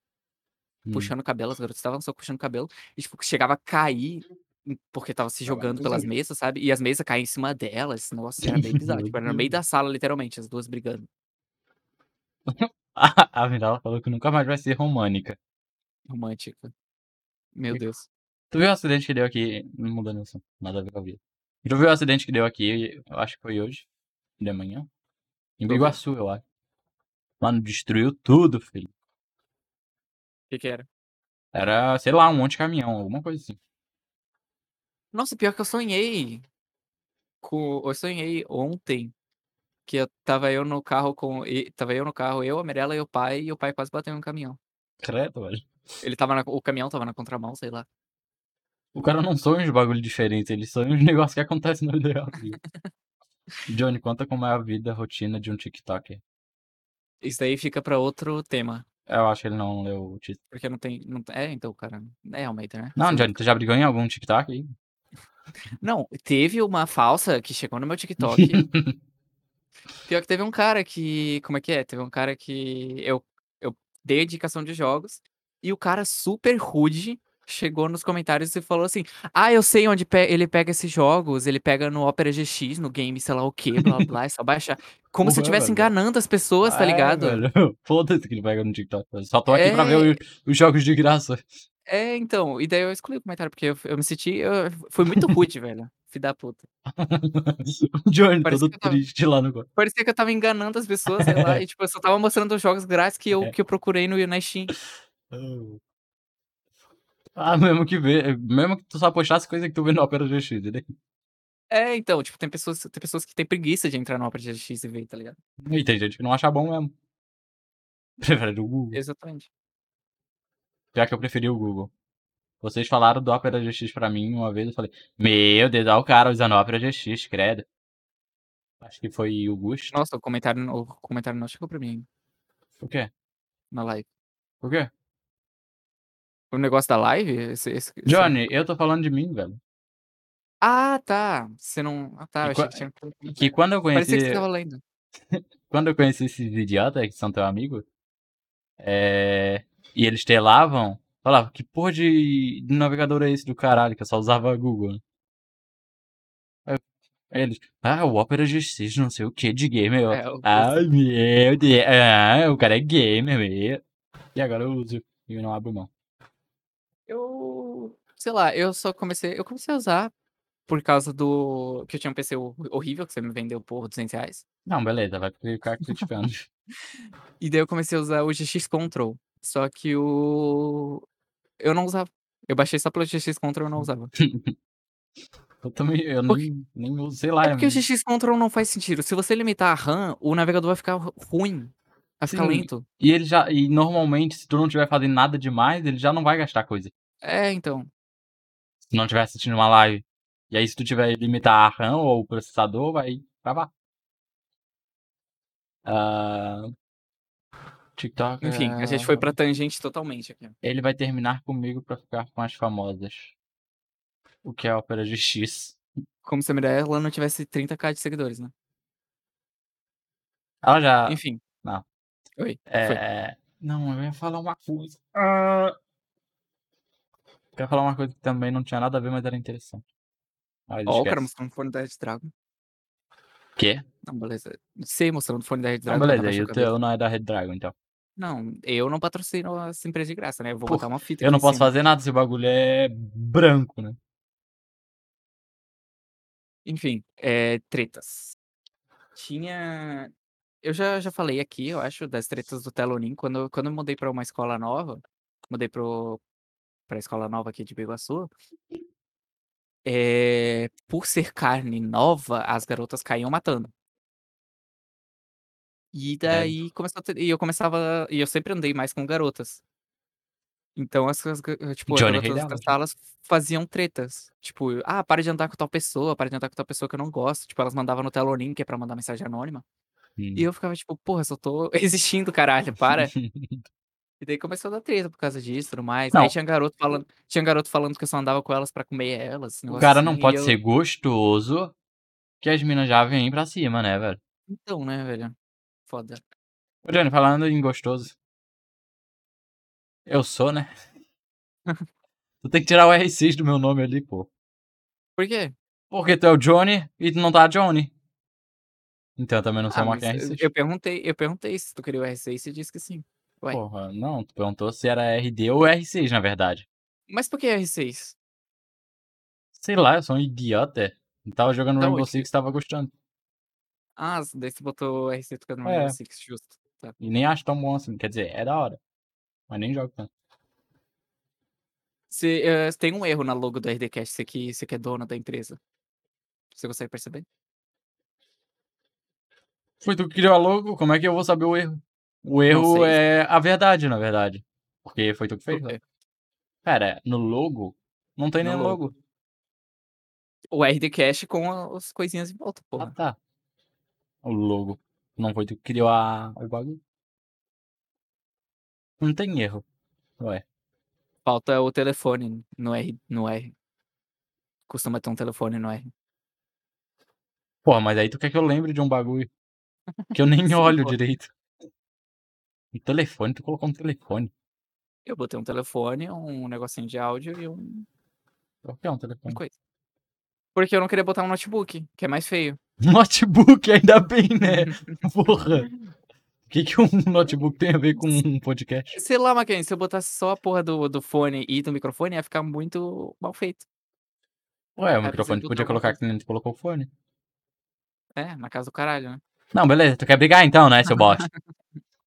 Hum. puxando o cabelo, as garotas estavam só puxando o cabelo, e tipo, chegava a cair, hum, porque estava se Tava jogando no pelas mesas, sabe, e as mesas caíam em cima delas, nossa, era bem bizarro, tipo, era no meio da sala literalmente, as 2 brigando. A a Mirella falou que nunca mais vai ser românica. Romântica. Meu Deus. Tu viu o acidente que deu aqui mudando o assunto, nada a ver com a vida. Tu viu o acidente que deu aqui, eu acho que foi hoje, de manhã? Em? Biguaçu, eu acho. Mano, destruiu tudo, filho. Que que era? Era, sei lá, um monte de caminhão, alguma coisa assim. Nossa, pior que eu sonhei com eu sonhei ontem, que eu estava eu no carro com estava eu no carro, eu, a Mirella e o pai, e o pai quase bateu em um caminhão. Credo, velho. Ele estava na o caminhão estava na contramão, sei lá. O cara não sonha uns bagulho diferente, ele sonha uns negócios que acontecem na vida real. Johnny, conta como é a vida, a rotina de um TikToker. Isso daí fica pra outro tema, Eu acho que ele não leu o título. porque não tem não é, então, cara, é Almeida, né. Não, Johnny, tu já brigou em algum TikTok aí? Não, teve uma falsa que chegou no meu TikTok pior que teve um cara que como é que é? Teve um cara que eu eu dei a indicação de jogos, e o cara super rude chegou nos comentários e falou assim: "Ah, eu sei onde pe ele pega esses jogos, ele pega no Opera GX, no game sei lá o quê, blá blá é só baixar". Como se eu estivesse enganando as pessoas, tá É, ligado? velho. Foda-se que ele pega no TikTok. Eu só tô aqui pra ver É. os jogos de graça. É, então, e daí eu excluí o comentário, porque eu eu me senti eu foi muito rude, velho, filho da puta. O Johnny Parecia todo que estava triste lá no parecia que eu estava enganando as pessoas, sei lá, e tipo, eu só estava mostrando os jogos grátis que eu que eu procurei no na Steam. Ah, mesmo que vê mesmo que tu só postasse coisa que tu vê no Opera GX, entendeu? É, então, tipo, tem pessoas tem pessoas que têm preguiça de entrar no Opera GX e ver, tá ligado? E tem gente que não acha bom mesmo. Prefere o Google. Exatamente. Já que eu preferi o Google. Vocês falaram do Opera GX pra mim uma vez, eu falei: "Meu Deus, olha o cara usando o Opera GX, credo". Acho que foi o Gusto. Nossa, o comentário o comentário não chegou pra mim. O quê? Na live. Por quê? O negócio da live? Esse esse esse Johnny, eu tô falando de mim, velho. Ah, tá. Você não ah, tá, E eu achei qua que tinha que quando eu Parecia que você conheci estava lendo. quando eu conheci esses idiota que são teu amigo, eh, e eles telavam, falava: "Que porra de de navegador é esse do caralho?", que eu só usava Google, né. Aí eu eles: "Ah, o Opera GX não sei o quê de gamer", eu: É, o "Ai meu Deus, ah, o cara é gamer meu". E agora eu uso e não abro mão. Sei lá, eu só comecei eu comecei a usar por causa do que eu tinha um PC ho horrível que você me vendeu por R$200. Não, beleza, vai ficar criticando. E daí eu comecei a usar o GX Control, só que o eu não usava. Eu baixei só pelo GX Control, eu não usava. Eu também, eu Porque nem nem uso, sei lá, é porque o GX Control não faz sentido, se você limitar a RAM, o navegador vai ficar ru ruim, vai ficar Sim, lento. e ele já e normalmente se tu não estiver fazendo nada demais, ele já não vai gastar coisa. É, então. Se não estiver assistindo uma live. E aí se tu tiver limitar a RAM ou o processador, vai travar. Hã. TikTok Enfim, a gente foi é pra tangente totalmente aqui. Ele vai terminar comigo pra ficar com as famosas. O que é Opera GX. Como se a Mirella não tivesse 30k de seguidores, né. Ela já Enfim. não. Oi? Eh, não, eu ia falar uma coisa. Ah. Eu ia falar uma coisa que também não tinha nada a ver, mas era interessante. Ó, o cara mostrando o fone da Red Dragon. Quê? Não, beleza. Você mostrando o fone da Red Não, Dragon, beleza, abaixou e o teu não é da Red Dragon, então. Não, eu não patrocino essa empresa de graça, né, eu vou Pô, botar uma fita eu não posso cima. fazer nada se o bagulho é branco, né. Enfim, eh, tretas. Tinha eu já já falei aqui, eu acho, das tretas do Telonim, quando eu quando eu mudei pra uma escola nova, mudei para pra escola nova aqui de Biguaçu eh, por ser carne nova, as garotas caíam matando. E daí começou a ter e eu começava e eu sempre andei mais com garotas. Então essas ga tipo, as Johnny garotas das outras né. salas faziam tretas, tipo: "Ah, para de andar com tal pessoa, para de andar com tal pessoa que eu não gosto", tipo, elas mandavam no Telonim, que é pra mandar mensagem anônima. E eu ficava tipo: "Porra, só tô existindo caralho, para". E daí começou a dar treta por causa disso, tudo mais. Aí Não. tinha garoto falando tinha garoto falando que eu só andava com elas pra comer elas, O cara assim, não e pode eu ser gostoso, que as mina já vêm pra cima, né, velho. Então, né, velho. Foda. Ô Johnny, falando em gostoso Eu sou, né? Tu tem que tirar o R6 do meu nome ali, pô. Por quê? Porque tu é o Johnny e tu não tá Johnny. Então eu também não sou Ah, eu R6. eu perguntei eu perguntei se tu queria o R6 e você disse que sim. Ué. Porra, não, tu perguntou se era RD ou R6, na verdade. Mas por que R6? Sei lá, eu sou um idiota. Eu tava jogando Da Rainbow? Six e tava gostando. Ah, daí você botou R6 por causa do É. Rainbow Six, justo. Tá. E nem acho tão bom assim. Quer dizer, é da hora. Mas nem jogo tanto. Você, hã, tem um erro na logo do RDcast, você que você que é dono da empresa. Você consegue perceber? Foi tu que criou a logo, como é que eu vou saber o erro? O erro é a verdade, na verdade. Porque foi tu que fez. Né? no logo não tem No nem logo. logo. O RDcast com a as coisinhas em volta, Ah, porra. tá. O logo. Não foi tu que criou a... o bagulho. Não tem erro. Ué. Falta o telefone no R no R. Costuma ter um telefone no R. Porra, mas aí tu quer que eu lembre de um bagulho que eu nem Sim, olho pô. direito. Um telefone, tu colocou um telefone. Eu botei um telefone, um negocinho de áudio e um O que é um uma telefone? coisa. Porque eu não queria botar um notebook, que é mais feio. Notebook, ainda bem, né? Porra. O que, que um notebook tem a ver com um podcast? Sei lá, Mackenzie, se eu botasse só a porra do do fone e do microfone, ia ficar muito mal feito. Ué, o microfone tu podia colocar que nem tu colocou o fone. É, na casa do caralho, né. Não, beleza. Tu quer brigar então, né, seu bosta?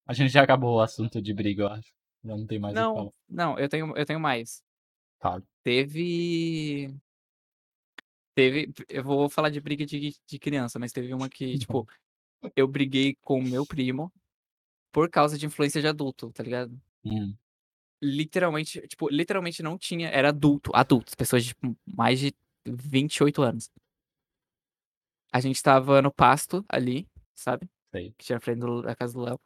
A gente já acabou o assunto de briga, eu acho. Já não tem mais o que Não, falar. não, eu tenho eu tenho mais. Fala. Teve teve eu vou falar de briga de de criança, mas teve uma que, tipo, eu briguei com o meu primo por causa de influência de adulto, tá ligado? Hum. Literalmente, tipo, literalmente não tinha era adulto, adultos, pessoas de, tipo, mais de 28 anos. A gente estava no pasto ali, sabe, Sei. que tinha frente da casa do Léo,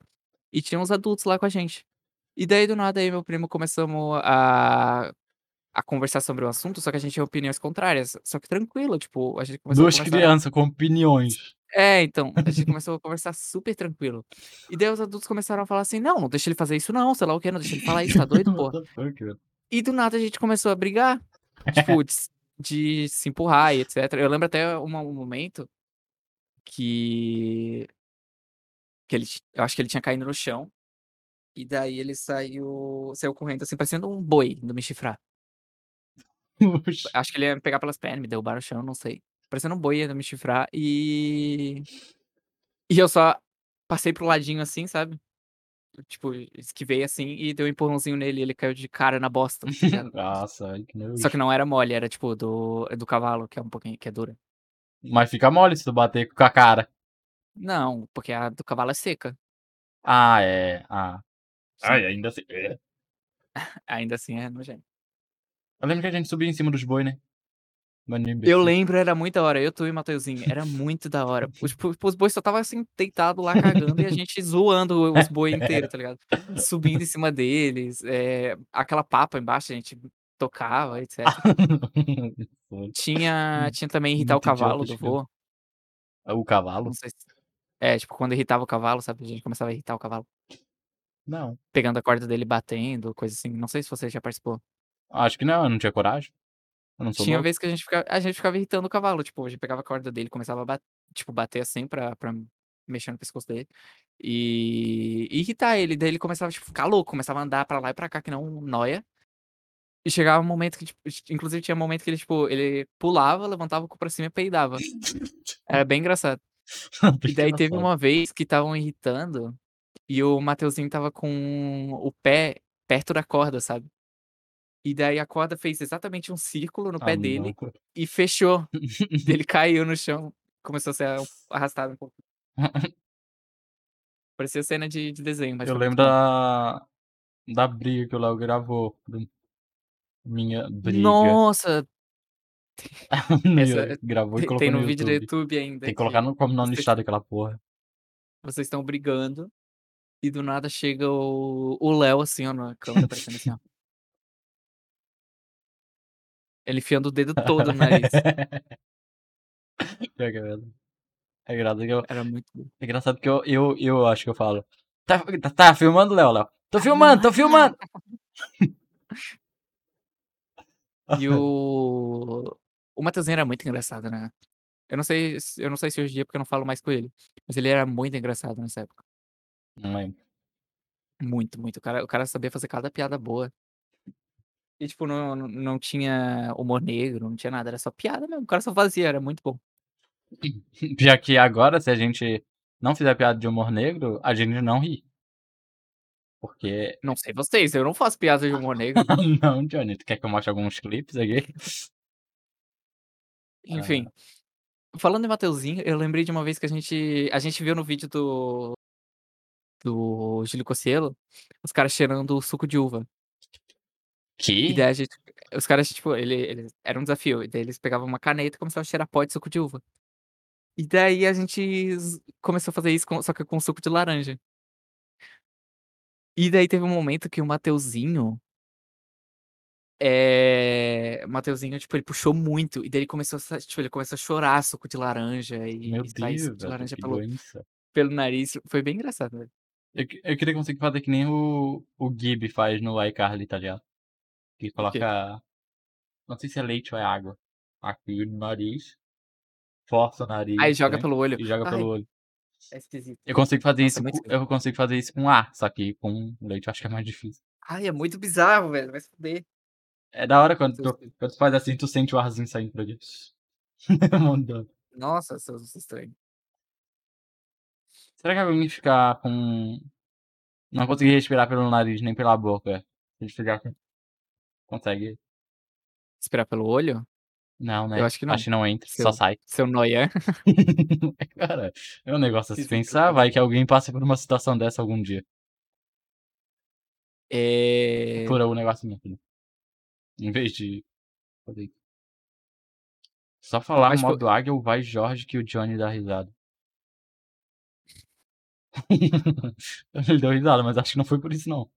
e tinha uns adultos lá com a gente. E daí do nada, e meu primo começamos a a conversar sobre o assunto, só que a gente tinha opiniões contrárias, só que tranquilo, tipo, a gente começou a Duas conversar crianças com opiniões. É, então, a gente começou a conversar super tranquilo. E daí os adultos começaram a falar assim: "Não, não deixa ele fazer isso não, sei lá o quê, não deixa ele falar isso, tá doido, What porra?". the fuck, velho? E do nada a gente começou a brigar, tipo, de de se empurrar e etc. Eu lembro até um momento que que ele eu acho que ele tinha caído no chão, e daí ele saiu saiu correndo, assim, parecendo um boi indo me chifrar. Oxi. Acho que ele ia me pegar pelas pernas, me derrubar no chão, não sei. Parecendo um boi indo me chifrar e e eu só passei para o ladinho, assim, sabe. Tipo, esquivei, assim, e dei um empurrãozinho nele e ele caiu de cara na bosta, ligado. Nossa, ai que Só que não era mole, era tipo do do cavalo, que é um pouquinho que é dura. Mas fica mole se tu bater com a cara. Não, porque a do cavalo é seca. Ah, é. Ah. Ai, Sim. ainda assim. Ainda assim é nojento. Eu lembro que a gente subia em cima dos boi, né? Eu lembro, era muito da hora, eu, tu e o Mateuzinho, era muito da hora. Os os boi só estava, assim, deitado lá cagando e a gente zoando os boi inteiro, tá ligado. Subindo em cima deles, eh, aquela papa embaixo a gente tocava, etc. Tinha tinha também irritar o Muito idiota cavalo do vô. O cavalo? Não sei se é, tipo, quando irritava o cavalo, sabe, a gente começava a irritar o cavalo. Não. Pegando a corda dele batendo, coisa assim, não sei se você já participou. Acho que não, eu não tinha coragem. Eu não sou Tinha louco. vez que a gente fica a gente ficava irritando o cavalo, tipo, a gente pegava a corda dele e começava a tipo, bater assim pra pra mexer no pescoço dele, e e irritar ele, daí ele começava, tipo, ficar louco, começava a andar pra lá e pra cá que um nóia. E chegava um momento que, tipo, inclusive tinha um momento que ele, tipo, ele pulava, levantava o cu pra cima e peidava. Era bem engraçado. E daí teve uma vez que estavam irritando, e o Mateuzinho estava com o pé perto da corda, sabe. E daí a corda fez exatamente um círculo no Ah, pé não. dele e fechou. Ele caiu no chão, começou a ser arrastado um pouco. Parecia cena de de desenho, mas Eu lembro da da briga que o Léo gravou. Minha briga. Nossa! Essa Yo gravou e tem colocou tem no no vídeo do YouTube. Ainda Tem que colocar no como não vocês listado aquela porra. vocês estão brigando, e do nada chega o Léo, assim, ó, na câmera aparecendo assim, ó. Ele enfiando o dedo todo no nariz. É. É engraçado que eu Era muito é engraçado que eu eu eu acho que eu falo: "Tá tá tá filmando, Léo, Léo? Tô filmando, tô filmando!" E o o Matheusinho era muito engraçado, né. Eu não sei se eu não sei se hoje em dia, porque eu não falo mais com ele, mas ele era muito engraçado nessa época. Não lembro. Muito, muito. O cara o cara sabia fazer cada piada boa. E tipo, não não não tinha humor negro, não tinha nada, era só piada mesmo, o cara só fazia, era muito bom. Pior que agora, se a gente não fizer piada de humor negro, a gente não ri. Porque Não sei vocês, eu não faço piada de humor negro. Não, Johnny, tu quer que eu mostre alguns clipes aqui? Enfim, falando em Matheusinho, eu lembrei de uma vez que a gente a gente viu no vídeo do do Júlio Cocielo, os caras cheirando o suco de uva. E Que? daí a gente os caras, tipo, ele eles era um desafio, e daí eles pegavam uma caneta e começavam a cheirar pó de suco de uva. E daí a gente z começou a fazer isso com só que com suco de laranja. E daí teve um momento que o Matheusinho eh, o Matheusinho, tipo, ele puxou muito, e daí ele começou a tipo, ele começou a chorar suco de laranja e Meu e Deus, suco de laranja pelo doença. pelo nariz, foi bem engraçado, velho. Eu que eu queria conseguir fazer que nem o o Gibby faz no iCarly, tá ligado? Que coloca não sei se é leite ou é água, aqui no nariz, força o Aí nariz, joga né, pelo olho. e joga Ai. pelo olho. É esquisito. Eu consigo fazer Nossa, isso é co esquisito. eu consigo fazer isso com ar, só que com leite eu acho que é mais difícil. Ai, é muito bizarro, velho, vai se fuder. É da hora quando tu quando tu faz assim, tu sente o arzinho saindo por aqui. Mandando. Nossa, seus estranho. Será que alguém ficar com não conseguir respirar pelo nariz nem pela boca, se ficar com consegue? Respirar pelo olho? Não, Eu né, acho que não. acho que não entra, só Seu sai. seu nóia. Cara, é um negócio a se Esquisito, pensar, vai que alguém passa por uma situação dessa algum dia. Eh Por algum negócio mesmo. Em vez de. Só falar Mas, modo águia ou vai Jorge que o Johnny dá risada. Ele deu risada, mas acho que não foi por isso não.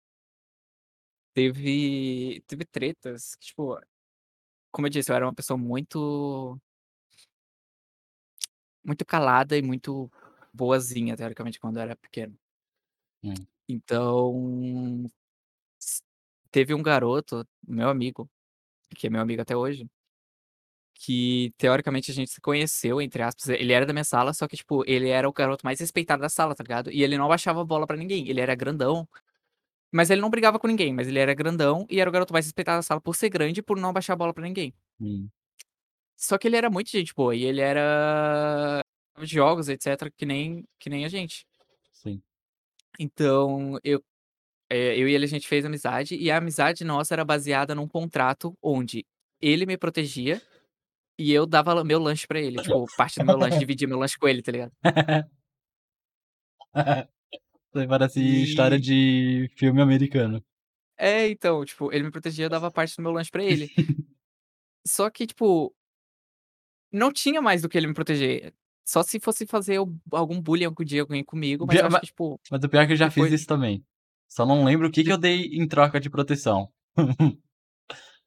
Teve teve tretas que, tipo, como eu disse, eu era uma pessoa muito muito calada e muito boazinha, teoricamente, quando eu era pequeno. Hum. Então teve um garoto, meu amigo, que é meu amigo até hoje que teoricamente a gente se conheceu, entre aspas, ele era da minha sala, só que, tipo, ele era o garoto mais respeitado da sala, tá ligado? E ele não abaixava a bola pra ninguém, ele era grandão, mas ele não brigava com ninguém, mas ele era grandão e era o garoto mais respeitado da sala por ser grande e por não abaixar a bola pra ninguém. Hum. Só que ele era muito gente boa e ele era jogos, etcétera, que nem que nem a gente. Sim. Então eu eh, eu e ele a gente fez amizade, e a amizade nossa era baseada num contrato onde ele me protegia e eu dava meu lanche pra ele, tipo, parte do meu lanche, dividia meu lanche com ele, tá ligado? Parece história E de filme americano. É, então, tipo, ele me protegia, eu dava parte do meu lanche pra ele. Só que, tipo não tinha mais do que ele me proteger, só se fosse fazer al algum bullying algum dia, alguém comigo, mas acho que, tipo mas o pior é que eu já fiz depois isso também. Só não lembro o que que eu dei em troca de proteção.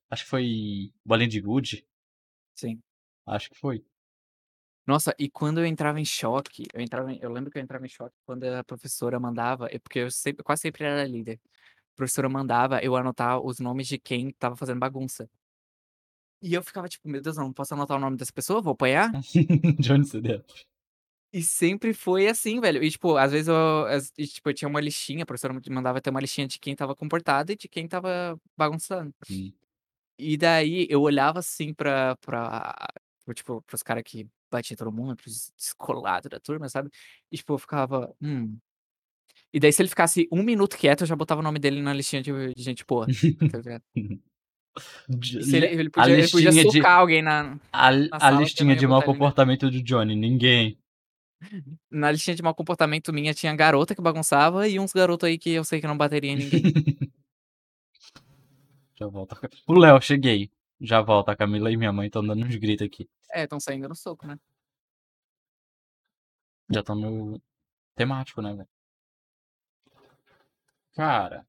Acho que foi bolinha de gude. Sim. Acho que foi. Nossa, e quando eu entrava em choque, eu entrava em eu lembro que eu entrava em choque quando a professora mandava é porque eu sempre quase sempre era líder. A professora mandava eu anotar os nomes de quem estava fazendo bagunça. E eu ficava tipo: "Meu Deus, eu não posso anotar o nome dessa pessoa, vou apanhar?". Johnny CDF. E sempre foi assim, velho. E, tipo, às vezes eu as e, tipo, eu tinha uma listinha, a professora me mandava ter uma listinha de quem estava comportado e de quem estava bagunçando. E daí eu olhava assim pra pra tipo, para os cara que batia em todo mundo, para os descolado da turma, sabe. E, tipo, eu ficava: "Hum". E daí se ele ficasse 1 minuto quieto, eu já botava o nome dele na listinha de de gente boa, tá ligado? E se ele ele a podia ele podia listinha de socar alguém na a sala que eu não listinha ia de mau botar ele na comportamento do Johnny, ninguém. Na listinha de mau comportamento minha tinha garota que bagunçava e uns garoto aí que eu sei que não bateria em ninguém. Já volto a ca o Léo, cheguei. Já volto, a Camila e minha mãe estão dando uns grito aqui. É, estão saindo no soco, né. Já estão no temático, né, velho. Cara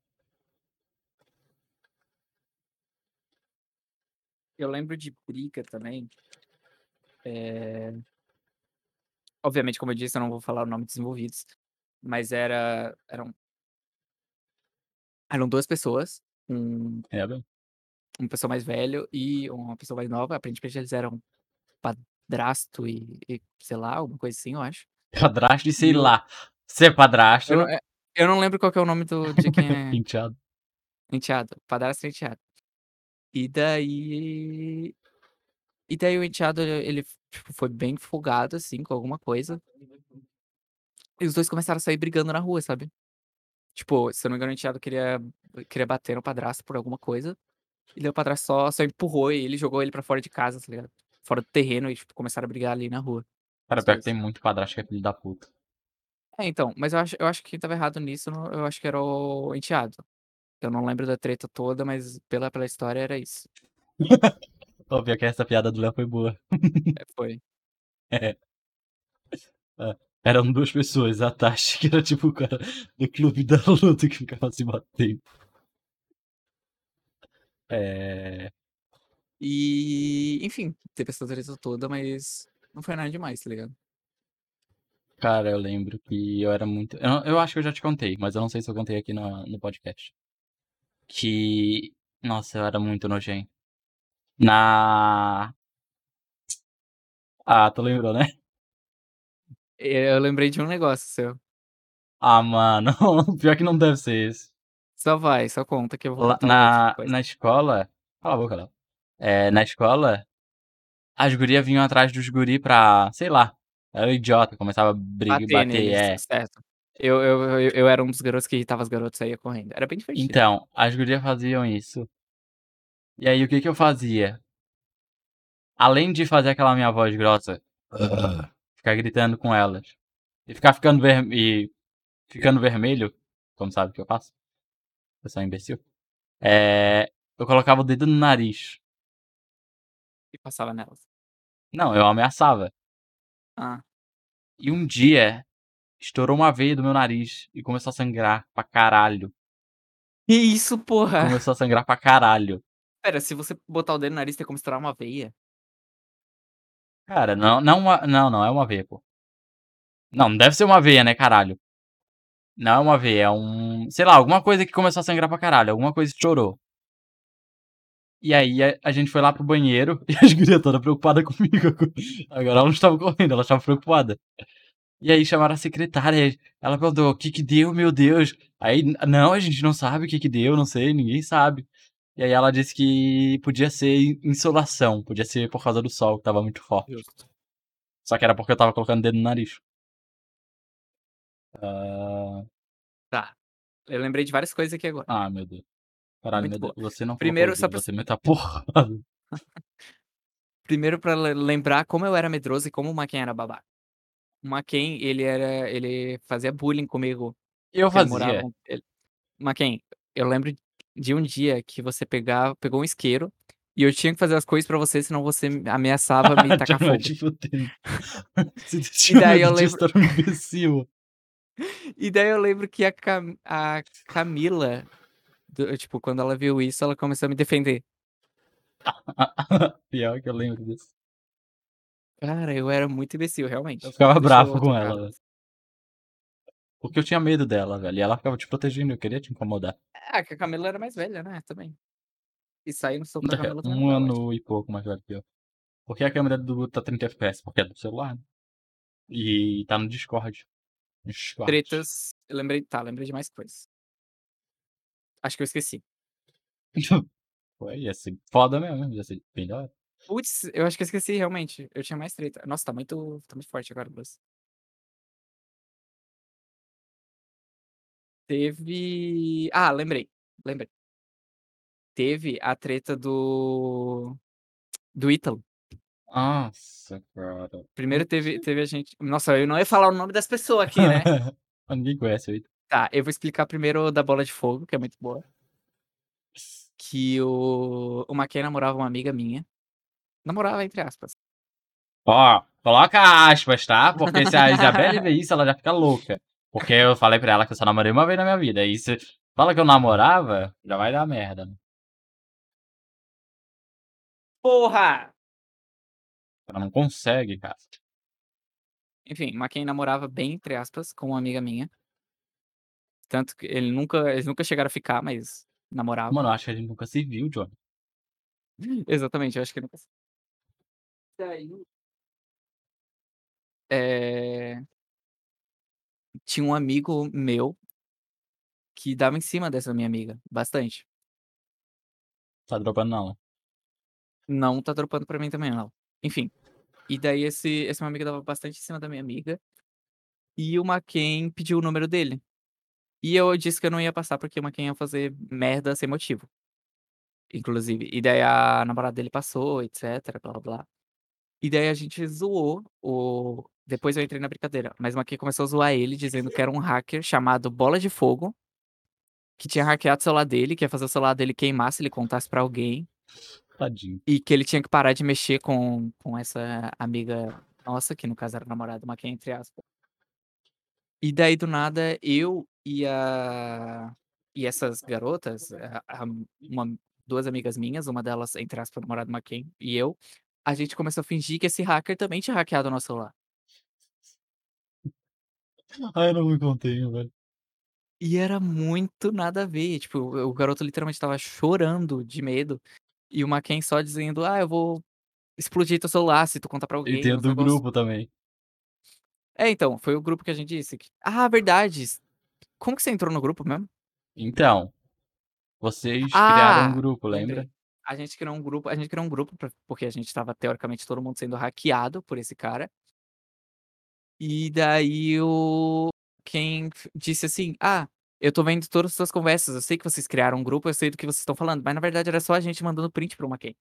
Eu lembro de briga também. Eh obviamente, como eu disse, eu não vou falar o nome dos envolvidos, mas era eram eram 2 pessoas um É, bem. uma pessoa mais velho e uma pessoa mais nova, aparentemente eles eram padrasto e e sei lá, alguma coisa assim, eu acho. Padrasto e sei E lá. Se é padrasto Eu não eh, eu não lembro qual que é o nome do de quem é Enteado. enteado, padrasto e enteado. E daí e daí o enteado ele tipo, foi bem folgado, assim, com alguma coisa. E os 2 começaram a sair brigando na rua, sabe. Tipo, se eu não me engano o enteado queria queria bater no padrasto por alguma coisa, e daí o padrasto só só empurrou ele, jogou ele pra fora de casa, tá ligado. Fora do terreno e, tipo, começaram a brigar ali na rua, Cara, os pior que 2. tem muito padrasto que é filho da puta. É, então, mas eu acho eu acho que quem estava errado nisso, no eu acho que era o enteado. Eu não lembro da treta toda, mas pela pela história era isso. Ô, pior que essa piada do Léo foi boa. É, foi. É. Hã. Eram 2 pessoas, a Tati, que era tipo o cara do clube da luta que ficava se batendo. É. E, enfim, teve essa treta toda, mas não foi nada demais, tá ligado. Cara, eu lembro que eu era muito eu eu acho que eu já te contei, mas eu não sei se eu contei aqui na no podcast. Que nossa, eu era muito nojento. Na Ah, tu lembrou, né? Eh, eu lembrei de um negócio seu. Ah, mano, pior que não deve ser esse. Só vai, só conta que eu vou Lá contar um na na escola cala a boca, Léo. Eh, na escola, as guria vinham atrás dos guri pra, sei lá, era idiota, começava a briga Bater bater neles, é. certo. Eu eu eu eu era um dos garotos que irritava as garotas e saía correndo. Era bem divertido. Então, as guria faziam isso. E aí o que que eu fazia? Além de fazer aquela minha voz grossa, ficar gritando com elas, e ficar ficando ver e ficando vermelho, como sabe que eu faço? Eu sou um imbecil. Eh, eu colocava o dedo no nariz. E passava nelas. Não, eu ameaçava. Ah. E um dia, estourou uma veia do meu nariz e começou a sangrar pra caralho. Que isso, porra! Começou a sangrar pra caralho. Espera, se você botar o dedo no nariz tem como estourar uma veia? Cara, não não uma não, não é uma veia, pô. Não, não deve ser uma veia, né, caralho. Não é uma veia, é um sei lá, alguma coisa que começou a sangrar pra caralho, alguma coisa estourou. E aí a a gente foi lá para o banheiro e as guria toda preocupada comigo. Agora elas não estavam correndo, elas estavam preocupada. E aí chamaram a secretária, ela perguntou: "O que que deu, meu Deus?" Aí: "Não, a gente não sabe o que que deu, não sei, ninguém sabe". E aí ela disse que podia ser in insolação, podia ser por causa do sol que estava muito forte. Justo. Só que era porque eu estava colocando o dedo no nariz. Hã. Tá. Eu lembrei de várias coisas aqui agora. Ah, meu Deus. Caralho, meu Deus, você não Primeiro, só pra você a porrada. Primeiro pra le lembrar como eu era medroso e como o Maquin era babaca. O Maquin, ele era ele fazia bullying comigo, Eu morava fazia. ele Maquin, eu lembro de um dia que você pegar pegou um isqueiro, e eu tinha que fazer as coisas pra você, senão você me ameaçava me tacar fogo. E daí eu lembro. E daí eu lembro que a Cam a Camila, do tipo, quando ela viu isso, ela começou a me defender. Pior que eu lembro disso. Cara, eu era muito imbecil, Eu realmente. ficava Deixa bravo eu com ela. Porque eu tinha medo dela, velho, e ela ficava te protegendo, eu queria te incomodar. Ah, que a Camila era mais velha, né, também. E sair no soco com a É, Camila também 1 não tá ótimo. ano e pouco mais velho que eu. Por que a câmera do tá 30 FPS? Porque é do celular, né. E tá no Discord. Discord. Tretas, eu lembrei tá, lembrei de mais coisas. Acho que eu esqueci. Pô, ia ser foda mesmo, ia ser bem da hora. Puts, eu acho que eu esqueci realmente, eu tinha mais treta. Nossa, tá muito tá muito forte agora o Teve ah, lembrei, lembrei. Teve a treta do do Ítalo. Nossa, cara. Primeiro teve teve a gente nossa, eu não ia falar o nome das pessoa aqui, né. Ninguém conhece o Ítalo. Tá, eu vou explicar primeiro da bola de fogo, que é muito boa. Que o o Maquin namorava uma amiga minha. Namorava entre aspas. Ó, coloca aspas, tá, porque se a Isabelle ver isso, ela já fica louca. Porque eu falei pra ela que eu só namorei uma vez na minha vida, aí você fala que eu namorava, já vai dar merda, né. Porra! Ela não consegue, cara. Enfim, o Maquin namorava bem entre aspas com uma amiga minha. Tanto que ele nunca eles nunca chegaram a ficar, mas namorava. Mano, eu acho que gente nunca se viu, Johnny. Exatamente, eu acho que nunca se Daí eh tinha um amigo meu que dava em cima dessa minha amiga, bastante. Tá dropando não? Não tá dropando pra mim também não. Enfim, e daí esse esse meu amigo dava bastante em cima da minha amiga, e o Macken pediu o número dele. E eu disse que eu não ia passar, porque o Macken ia fazer merda sem motivo. Inclusive, e daí a namorada dele passou, etcétera, blá-blá-blá. E daí a gente zoou o depois eu entrei na brincadeira, mas o Macken começou a zoar ele dizendo que era um hacker chamado Bola de Fogo que tinha hackeado o celular dele, que ia fazer o celular dele queimar se ele contasse pra alguém. Tadinho. E que ele tinha que parar de mexer com com essa amiga nossa, que no caso era namorada do Macken, entre aspas. E daí do nada eu e a e essas garotas, a a uma 2 amigas minhas, uma delas, entre aspas, namorada do Macken, e eu, a gente começou a fingir que esse hacker também tinha hackeado o nosso celular. Ai, eu não me contenho, velho. E era muito nada a ver, tipo, o o garoto literalmente estava chorando de medo, e o Macken só dizendo: "Ah, eu vou explodir teu celular se tu contar pra E tem alguém", o uns do grupo também. É, então, foi o grupo que a gente disse que ah, verdade, como que você entrou no grupo mesmo? Então, vocês criaram um Ah, grupo, lembra? A gente criou um grupo a gente criou um grupo pra porque a gente estava teoricamente todo mundo sendo hackeado por esse cara. E daí o quem disse assim: "Ah, eu tô vendo todas as suas conversas, eu sei que vocês criaram um grupo, eu sei do que vocês estão falando", mas na verdade era só a gente mandando print para o Macken.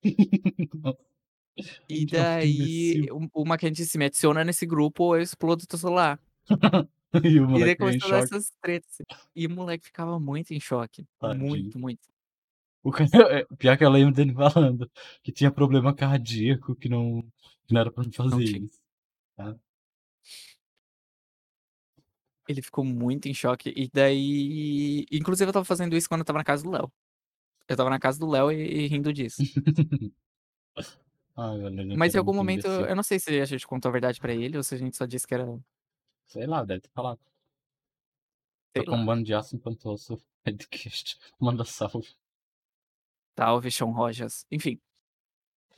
E daí o o Macken disse: "Me adiciona nesse grupo ou eu explodo teu celular". E o E daí moleque veio em começou a dar choque. essas tretas, e o moleque ficava muito em choque, Tadinho. muito, muito. O cara é pior que eu lembro dele falando que tinha problema cardíaco, que não que não era pra não Não fazer tinha. isso, tá. Ele ficou muito em choque, e daí inclusive eu estava fazendo isso quando eu estava na casa do Léo. Eu estava na casa do Léo e e rindo disso. Ai, velho, Mas em era algum muito momento imbecil. eu não sei se a gente contou a verdade pra ele ou se a gente só disse que era Sei lá, deve ter falado. Tô Sei com um bando de aço espantoso, podcast, manda salve. Salve Shaun Rojas, enfim.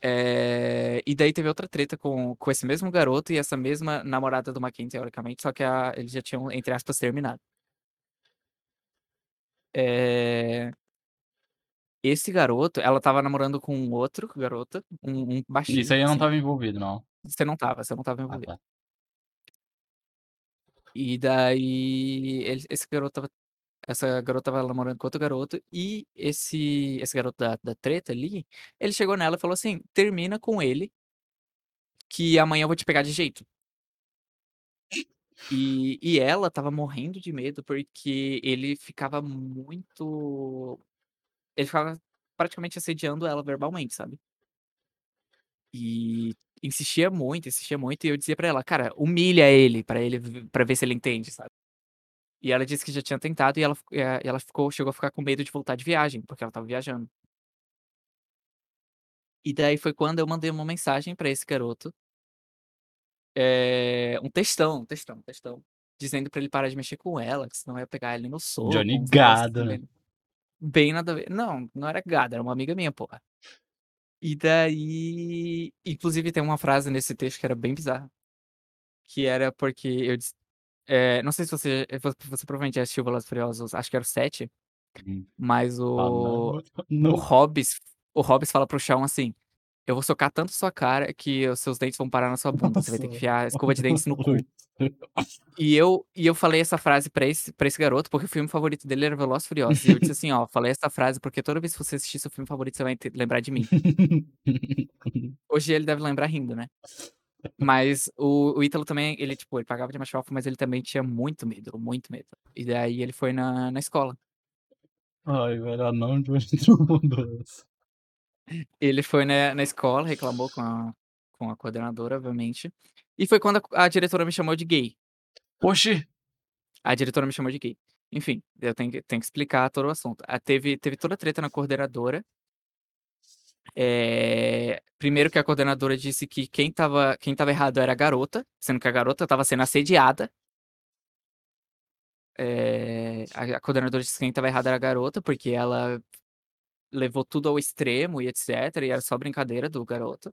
Eh, e daí teve outra treta com com esse mesmo garoto e essa mesma namorada do Macken teoricamente, só que a eles já tinham, entre aspas, "terminado". Eh esse garoto ela estava namorando com um outro garoto, um um baixinho, aí eu não assim. estava envolvido não. Você não estava, você não estava Ah, envolvido. tá. E daí ele esse garoto estava essa garota estava namorando com outro garoto, e esse esse garoto da da treta ali, ele chegou nela e falou assim: "Termina com ele" "que amanhã eu vou te pegar de jeito". E e ela estava morrendo de medo, porque ele ficava muito ele ficava praticamente assediando ela verbalmente, sabe. E insistia muito, insistia muito, e eu dizia pra ela: "Cara, humilha ele pra ele v pra ver se ele entende, sabe". E ela disse que já tinha tentado e ela eh, ela ficou chegou a ficar com medo de voltar de viagem, porque ela estava viajando. E daí foi quando eu mandei uma mensagem pra esse garoto eh, um textão, um textão, um textão, dizendo pra ele parar de mexer com ela, que senão ia pegar ele no soco, Johnny assim gado, né. bem nada a ver não, não era gado, era uma amiga minha, porra. E daí inclusive tem uma frase nesse texto que era bem bizarra, que era porque eu disse eh, não sei se você vo você provavelmente já assistiu Velozes e Furiosos, acho que era o 7, Hum. mas o o. Hobbs o Hobbs fala para o Shaun assim: "Eu vou socar tanto sua cara que os seus dentes vão parar na sua bunda, você vai Nossa, ter que enfiar a escova de dentes no cu". E eu e eu falei essa frase pra esse pra esse garoto, porque o filme favorito dele era Velozes e Furiosos, e eu disse assim: "Ó, falei essa frase, porque toda vez que você assistir seu filme favorito, você vai te lembrar de mim". Hoje ele deve lembrar rindo, né. Mas o o Ítalo também, ele tipo, ele pagava de macho alfa, mas ele também tinha muito medo, muito medo. E daí ele foi na na escola. Ai, velho, anão de Ele foi na na escola, reclamou com a com a coordenadora, obviamente, e foi quando a a diretora me chamou de gay. Oxi! A diretora me chamou de gay. Enfim, eu tenho que tenho que explicar todo o assunto. Ah, teve teve toda a treta na coordenadora eh, primeiro que a coordenadora disse que quem estava quem estava errado era a garota, sendo que a garota estava sendo assediada. Eh, a coordenadora disse que quem estava errado era a garota, porque ela levou tudo ao extremo e etcétera, e era só brincadeira do garoto.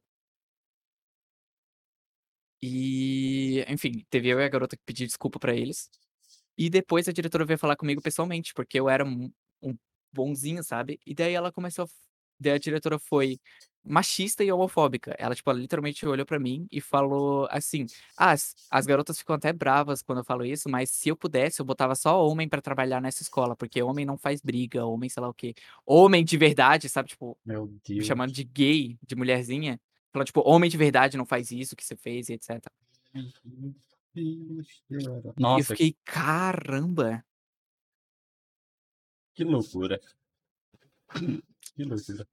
E, enfim, teve eu e a garota que pedir desculpa pra eles. E depois a diretora veio falar comigo pessoalmente, porque eu era um um bonzinho, sabe. E daí ela começou a daí a diretora foi machista e homofóbica. Ela, tipo, ela literalmente olhou pra mim e falou assim: "Ah, as as garotas ficam até bravas quando eu falo isso, mas se eu pudesse eu botava só homem pra trabalhar nessa escola, porque homem não faz briga, homem sei lá o quê. Homem de verdade", sabe, tipo, Meu me chamando Deus. de gay, de mulherzinha. Falando, tipo: "Homem de verdade não faz isso que você fez e etcétera". E eu Nossa. fiquei: "Caramba". Que loucura. Que loucura.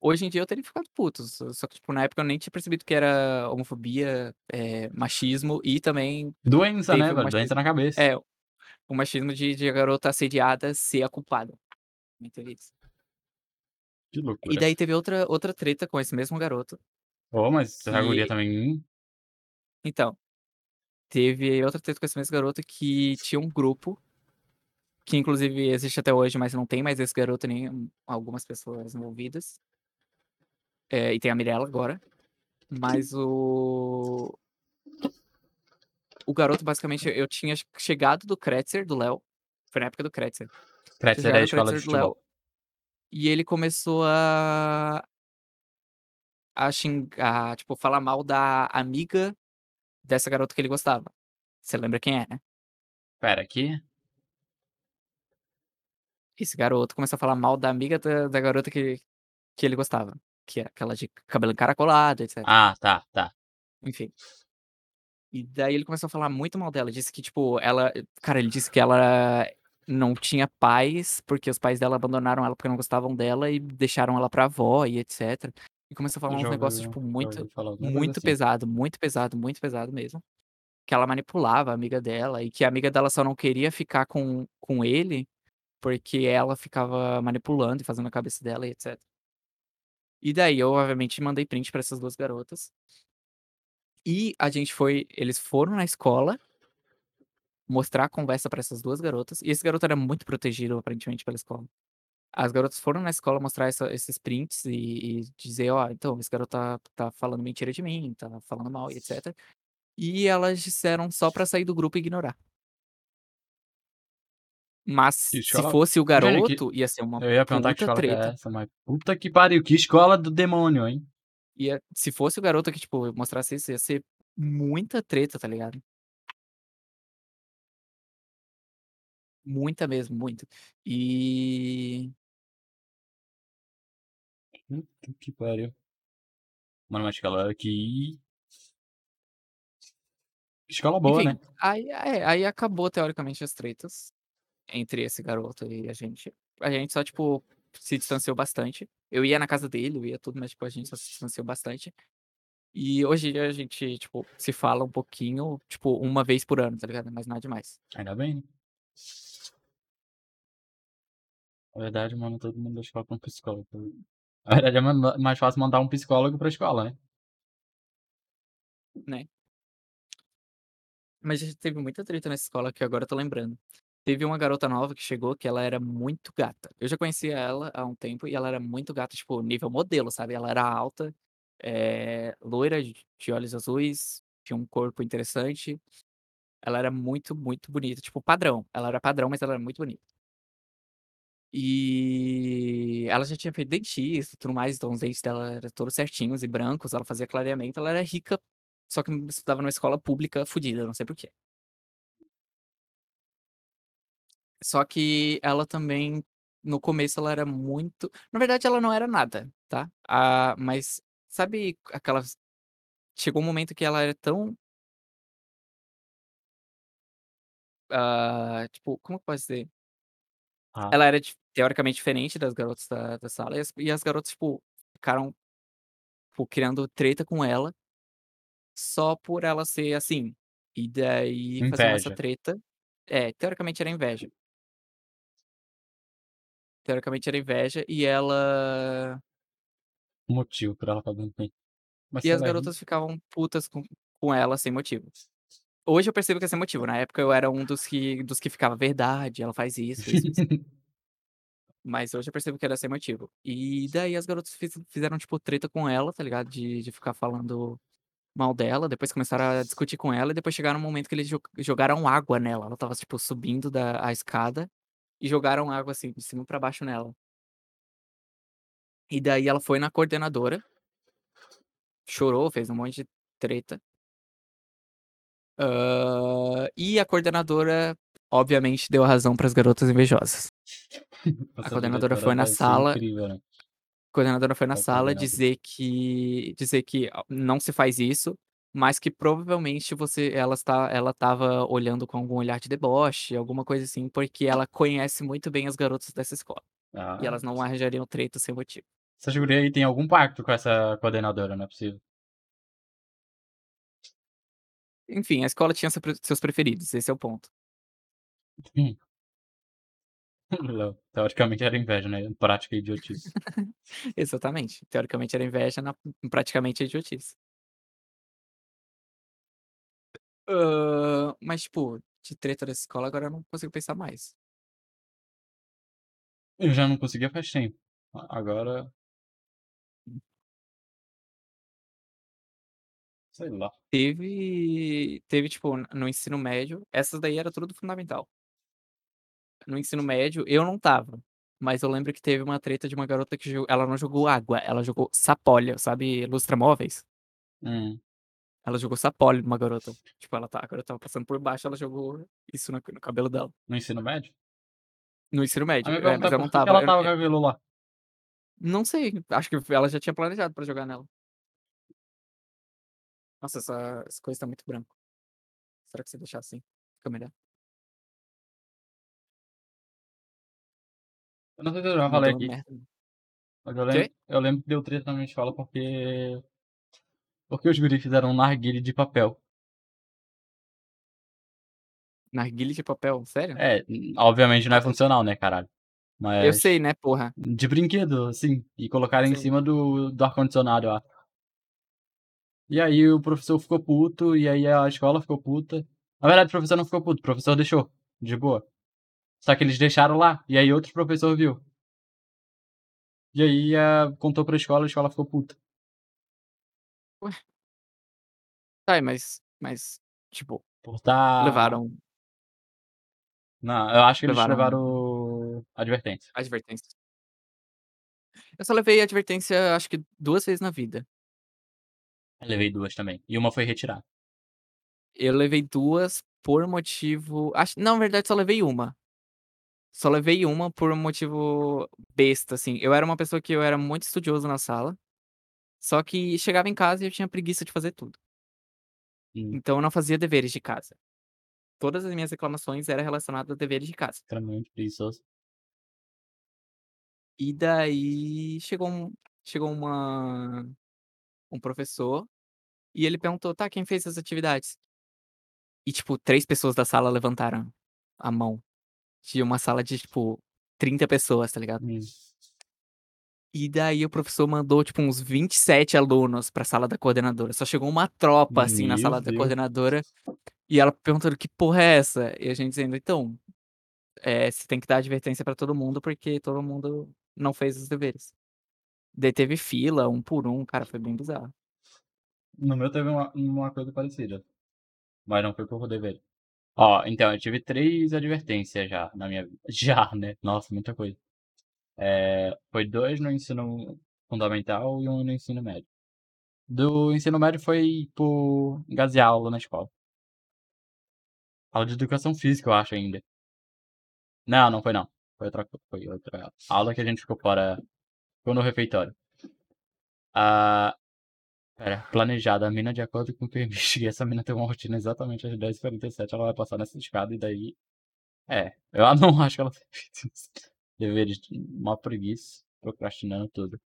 Hoje em dia eu teria ficado puto, só só que, tipo, na época eu nem tinha percebido que era homofobia, eh, machismo e também Doença, né, velho, doença na cabeça. é, o machismo de de a garota assediada ser a culpada. Teve isso. Que E loucura. daí teve outra outra treta com esse mesmo garoto Ô, mas essa guria também Então, teve outra treta com esse mesmo garoto que tinha um grupo que inclusive existe até hoje, mas não tem mais esse garoto nem algumas pessoas envolvidas. Eh, e tem a Mirella agora, mas o o garoto basicamente eu tinha chegado do Kretzer, do Léo, foi na época do Kretzer. Kretzer é a escola de Kretzer do Léo futebol. e ele começou a a xingar, tipo, falar mal da amiga dessa garota que ele gostava. Você lembra quem é, né? Espera, que? Esse garoto começou a falar mal da amiga da da garota que que ele gostava, que é aquela de cabelo encaracolado, etcétera. Ah, tá, tá. Enfim. E daí ele começou a falar muito mal dela, disse que, tipo, ela cara, ele disse que ela não tinha pais, porque os pais dela abandonaram ela, porque não gostavam dela e deixaram ela pra avó e etcétera. E começou a falar uns negócios, tipo, muito muito assim. pesado, muito pesado, muito pesado mesmo. Que ela manipulava a amiga dela e que a amiga dela só não queria ficar com com ele, porque ela ficava manipulando e fazendo na cabeça dela e etcétera. E daí eu obviamente mandei print pra essas 2 garotas. E a gente foi eles foram na escola mostrar a conversa pra essas 2 garotas, e esse garoto era muito protegido aparentemente pela escola. As garotas foram na escola mostrar essa esses prints e e dizer: "Ó, então esse garoto tá tá falando mentira de mim, tá falando mal e etcétera". E elas disseram só pra sair do grupo e ignorar. Que Mas se escola fosse o gente, que garoto, ia ser uma eu ia perguntar que escola que é treta. essa, mas puta que pariu, que escola do demônio, hein. Ia se fosse o garoto que, tipo, mostrasse isso, ia ser muita treta, tá ligado? Muita mesmo, muita. E Puta que pariu. Mano, mas que galera que Escola boa, Enfim, né. aí é, aí acabou teoricamente as tretas, entre esse garoto e a gente. A gente só, tipo, se distanciou bastante. Eu ia na casa dele, eu ia tudo, mas, tipo, a gente só se distanciou bastante. E hoje a gente, tipo, se fala um pouquinho, tipo, uma vez por ano, tá ligado, mas nada demais. Ainda bem, né. Na verdade, mano, todo mundo da escola pra um psicólogo. Na verdade é ma mais fácil mandar um psicólogo pra escola, né. Né. Mas a gente teve muita treta nessa escola que agora eu tô lembrando. Teve uma garota nova que chegou que ela era muito gata. Eu já conhecia ela há um tempo e ela era muito gata, tipo, nível modelo, sabe. Ela era alta, eh, loira, de olhos azuis, tinha um corpo interessante. Ela era muito, muito bonita, tipo padrão. Ela era padrão, mas ela era muito bonita. E ela já tinha feito dentista e tudo mais, então os dentes dela era todos certinhos e brancos, ela fazia clareamento, ela era rica, só que estudava numa escola pública fudida, não sei por Só que ela também, no começo ela era muito na verdade ela não era nada, tá. Ah, mas sabe aquelas chegou um momento que ela era tão ah, tipo, como que eu posso dizer? Ah. Ela era dif teoricamente diferente das garotas da da sala e as e as garotas, tipo, ficaram, tipo, criando treta com ela só por ela ser assim. E daí faziam essa Inveja. treta é, teoricamente era inveja. Teoricamente era inveja e ela Motivo pra ela estar dando bem. Mas e as garotas ficavam putas com com ela sem motivo. Hoje eu percebo que é sem motivo, na época eu era um dos que dos que ficava: "Verdade, ela faz isso, isso, isso". Mas hoje eu percebo que era sem motivo. E daí as garotas fiz fizeram, tipo, treta com ela, tá ligado, de de ficar falando mal dela, depois começaram a discutir com ela e depois chegaram um momento que eles jo jogaram água nela, ela estava, tipo, subindo da a escada, e jogaram água, assim, de cima pra baixo nela. E daí ela foi na coordenadora chorou, fez um monte de treta. Hã, e a coordenadora, obviamente, deu a razão para as garotas invejosas. A Essa coordenadora foi na sala incrível, né. a coordenadora foi na sala dizer que dizer que não se faz isso, mas que provavelmente você ela está ela estava olhando com algum olhar de deboche, alguma coisa assim, porque ela conhece muito bem as garotas dessa escola. E Ah. elas não arranjariam treta sem motivo. Essas guria aí tem algum pacto com essa coordenadora, não é possível. Enfim, a escola tinha seus preferidos, esse é o ponto. Hum. Teoricamente era inveja, né, prática idiotice. Exatamente, teoricamente era inveja, na praticamente é idiotice. Hã, mas, tipo, de treta dessa escola agora eu não consigo pensar mais. Eu já não conseguia faz tempo. A agora Sei lá. Teve teve, tipo, no ensino médio, essas daí era tudo do fundamental. No ensino médio, eu não estava, mas eu lembro que teve uma treta de uma garota que jo ela não jogou água, ela jogou Sapólio, sabe lustra-móveis? Hum. Ela jogou Sapólio numa garota, tipo, ela tá a garota estava passando por baixo, ela jogou isso no no cabelo dela. No ensino médio? No ensino médio, é, mas é eu não que que estava, ela eu estava com aquilo lá? Não sei, acho que ela já tinha planejado pra jogar nela. Nossa, essa essa coisa tá muito branco. Será que se deixar assim, fica melhor? Eu não sei se eu já falei aqui. merda. Mas eu lembro eu lembro que deu treta na minha escola porque porque os guri fizeram um narguilé de papel. Narguilé de papel, sério? É, obviamente não é funcional, né, caralho. Eu Mas sei, né, porra. de brinquedo, assim, e colocaram em Sim. cima do do ar-condicionado, eu acho. E aí o professor ficou puto, e aí a escola ficou puta. Na verdade o professor não ficou puto, o professor deixou, de boa. Só que eles deixaram lá, e aí outro professor viu. E aí, ah, contou pra escola, a escola ficou puta. Ué. Tá, mas mas, tipo, Por levaram Não, eu acho que eles levaram levaram advertência. advertência. Eu só levei advertência acho que 2 vezes na vida. Eu levei 2 também, e uma foi retirada. Eu levei 2 por motivo acho não, na verdade só levei 1. Só levei 1 por um motivo besta, assim, eu era uma pessoa que eu era muito estudioso na sala, só que chegava em casa e eu tinha preguiça de fazer tudo. Hum. Então eu não fazia deveres de casa. Todas as minhas reclamações era relacionada a deveres de casa. Extremamente preguiçoso. E daí chegou um chegou uma um professor, e ele perguntou: "Tá, quem fez as atividades?" E, tipo, 3 pessoas da sala levantaram a mão. Tinha uma sala de, tipo, 30 pessoas, tá ligado? Hum. E daí o professor mandou, tipo, uns 27 alunos pra sala da coordenadora, só chegou uma tropa, assim, na Meu sala da Deus. coordenadora, e ela perguntando: "Que porra é essa?" E a gente dizendo: "Então, eh, você tem que dar advertência pra todo mundo, porque todo mundo não fez os deveres." Daí teve fila, um por um, cara, foi bem bizarro. No meu teve uma uma coisa parecida, mas não foi por dever. Ó, então eu tive 3 advertências já na minha vida. Já, né, nossa, muita coisa. Eh, foi 2 no ensino fundamental e 1 no ensino médio. Do ensino médio foi por gazear aula na escola. Aula de educação física eu acho ainda. Não, não foi não, foi outra foi outra aula que a gente ficou fora ficou no refeitório. Ah, espera, planejada, a mina de acordo com o eu investiguei, essa mina tem uma rotina exatamente às 10h47 ela vai passar nessa escada e daí é, eu não acho que ela feito isso. Deveres mó preguiça, procrastinando tudo.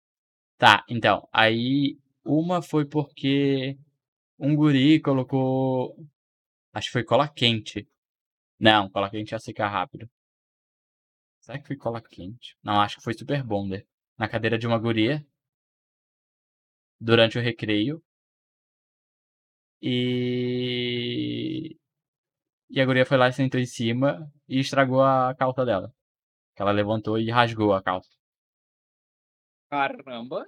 Tá, então, aí uma foi porque um guri colocou acho que foi cola quente. Não, cola quente ia secar rápido. Será que foi cola quente? Não, acho que foi Super Bonder, na cadeira de uma guria durante o recreio. E e a guria foi lá e sentou em cima e estragou a calça dela. Que ela levantou e rasgou a calça. Caramba.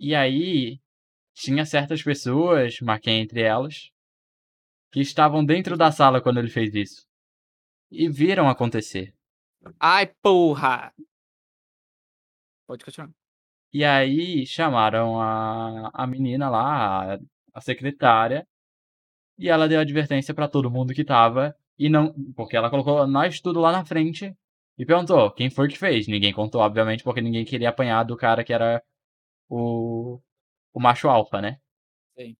E aí, tinha certas pessoas, marquei entre elas, que estavam dentro da sala quando ele fez isso. E viram acontecer. Ai, porra! Pode continuar. E aí chamaram a, a menina lá, a, a secretária, e ela deu advertência pra todo mundo que tava. E não. Porque ela colocou nós tudo lá na frente e perguntou quem foi que fez. Ninguém contou, obviamente, porque ninguém queria apanhar do cara que era o. o macho alfa, né? Sim.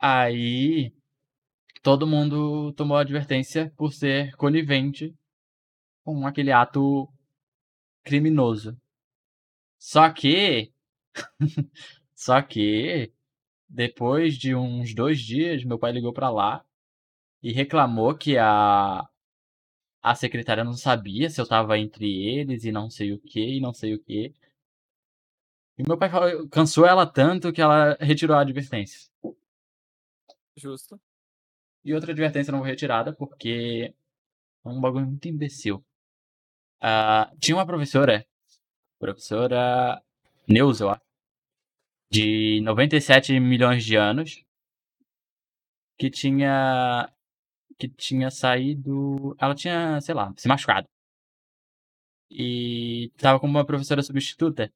Aí. Todo mundo tomou advertência por ser conivente com aquele ato criminoso. Só que. Só que. Depois de uns dois dias, meu pai ligou pra lá e reclamou que a. A secretária não sabia se eu tava entre eles e não sei o que, e não sei o que. E meu pai falou, cansou ela tanto que ela retirou a advertência. Justo. E outra advertência não foi retirada porque é um bagulho muito imbecil. Ah, tinha uma professora, professora Neuza, eu acho, de 97 milhões de anos, que tinha que tinha saído, ela tinha, sei lá, se machucado. E tava como uma professora substituta.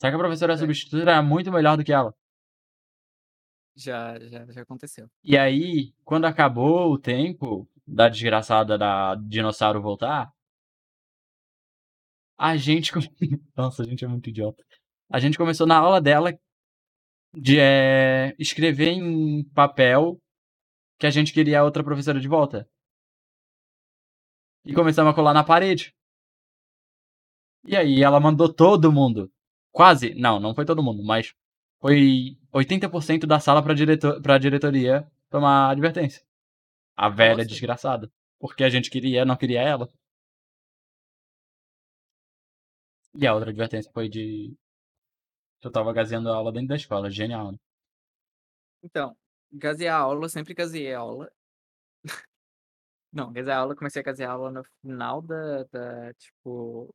Só que a professora É. substituta era muito melhor do que ela. Já, já, já aconteceu. E aí, quando acabou o tempo da desgraçada da dinossauro voltar, a gente. Nossa, a gente é muito idiota. A gente começou na aula dela de eh, escrever em papel que a gente queria outra professora de volta. E começamos a colar na parede. E aí ela mandou todo mundo. Quase. Não, não foi todo mundo, mas foi 80% da sala pra, diretor, pra diretoria tomar advertência. A velha Nossa. desgraçada. Porque a gente queria, não queria ela. E a outra advertência foi de. Eu tava gaseando a aula dentro da escola. Genial, né? Então, gazear aula, eu sempre gazeei aula. Não, gazear aula, comecei a gazear aula no final da, da tipo...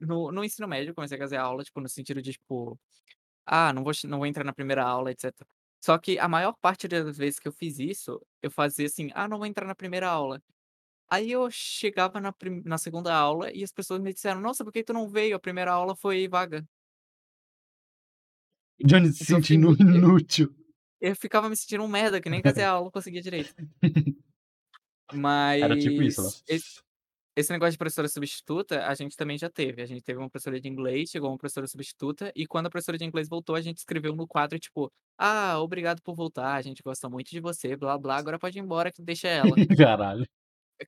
No, no ensino médio, comecei a gazear aula, tipo, no sentido de, tipo... Ah, não vou, não vou entrar na primeira aula, etc. Só que a maior parte das vezes que eu fiz isso, eu fazia assim, ah, não vou entrar na primeira aula. Aí eu chegava na, prim- na segunda aula e as pessoas me disseram, nossa, por que tu não veio? A primeira aula foi vaga. Johnny se Então fiquei sentindo inútil. Eu ficava me sentindo um merda, que nem gazear aula eu conseguia direito. Mas... Era tipo isso, lá. esse- Esse negócio de professora substituta, a gente também já teve. A gente teve uma professora de inglês, chegou uma professora substituta, e quando a professora de inglês voltou, a gente escreveu no quadro, tipo, ah, obrigado por voltar, a gente gosta muito de você, blá blá, agora pode ir embora que deixa ela. Caralho.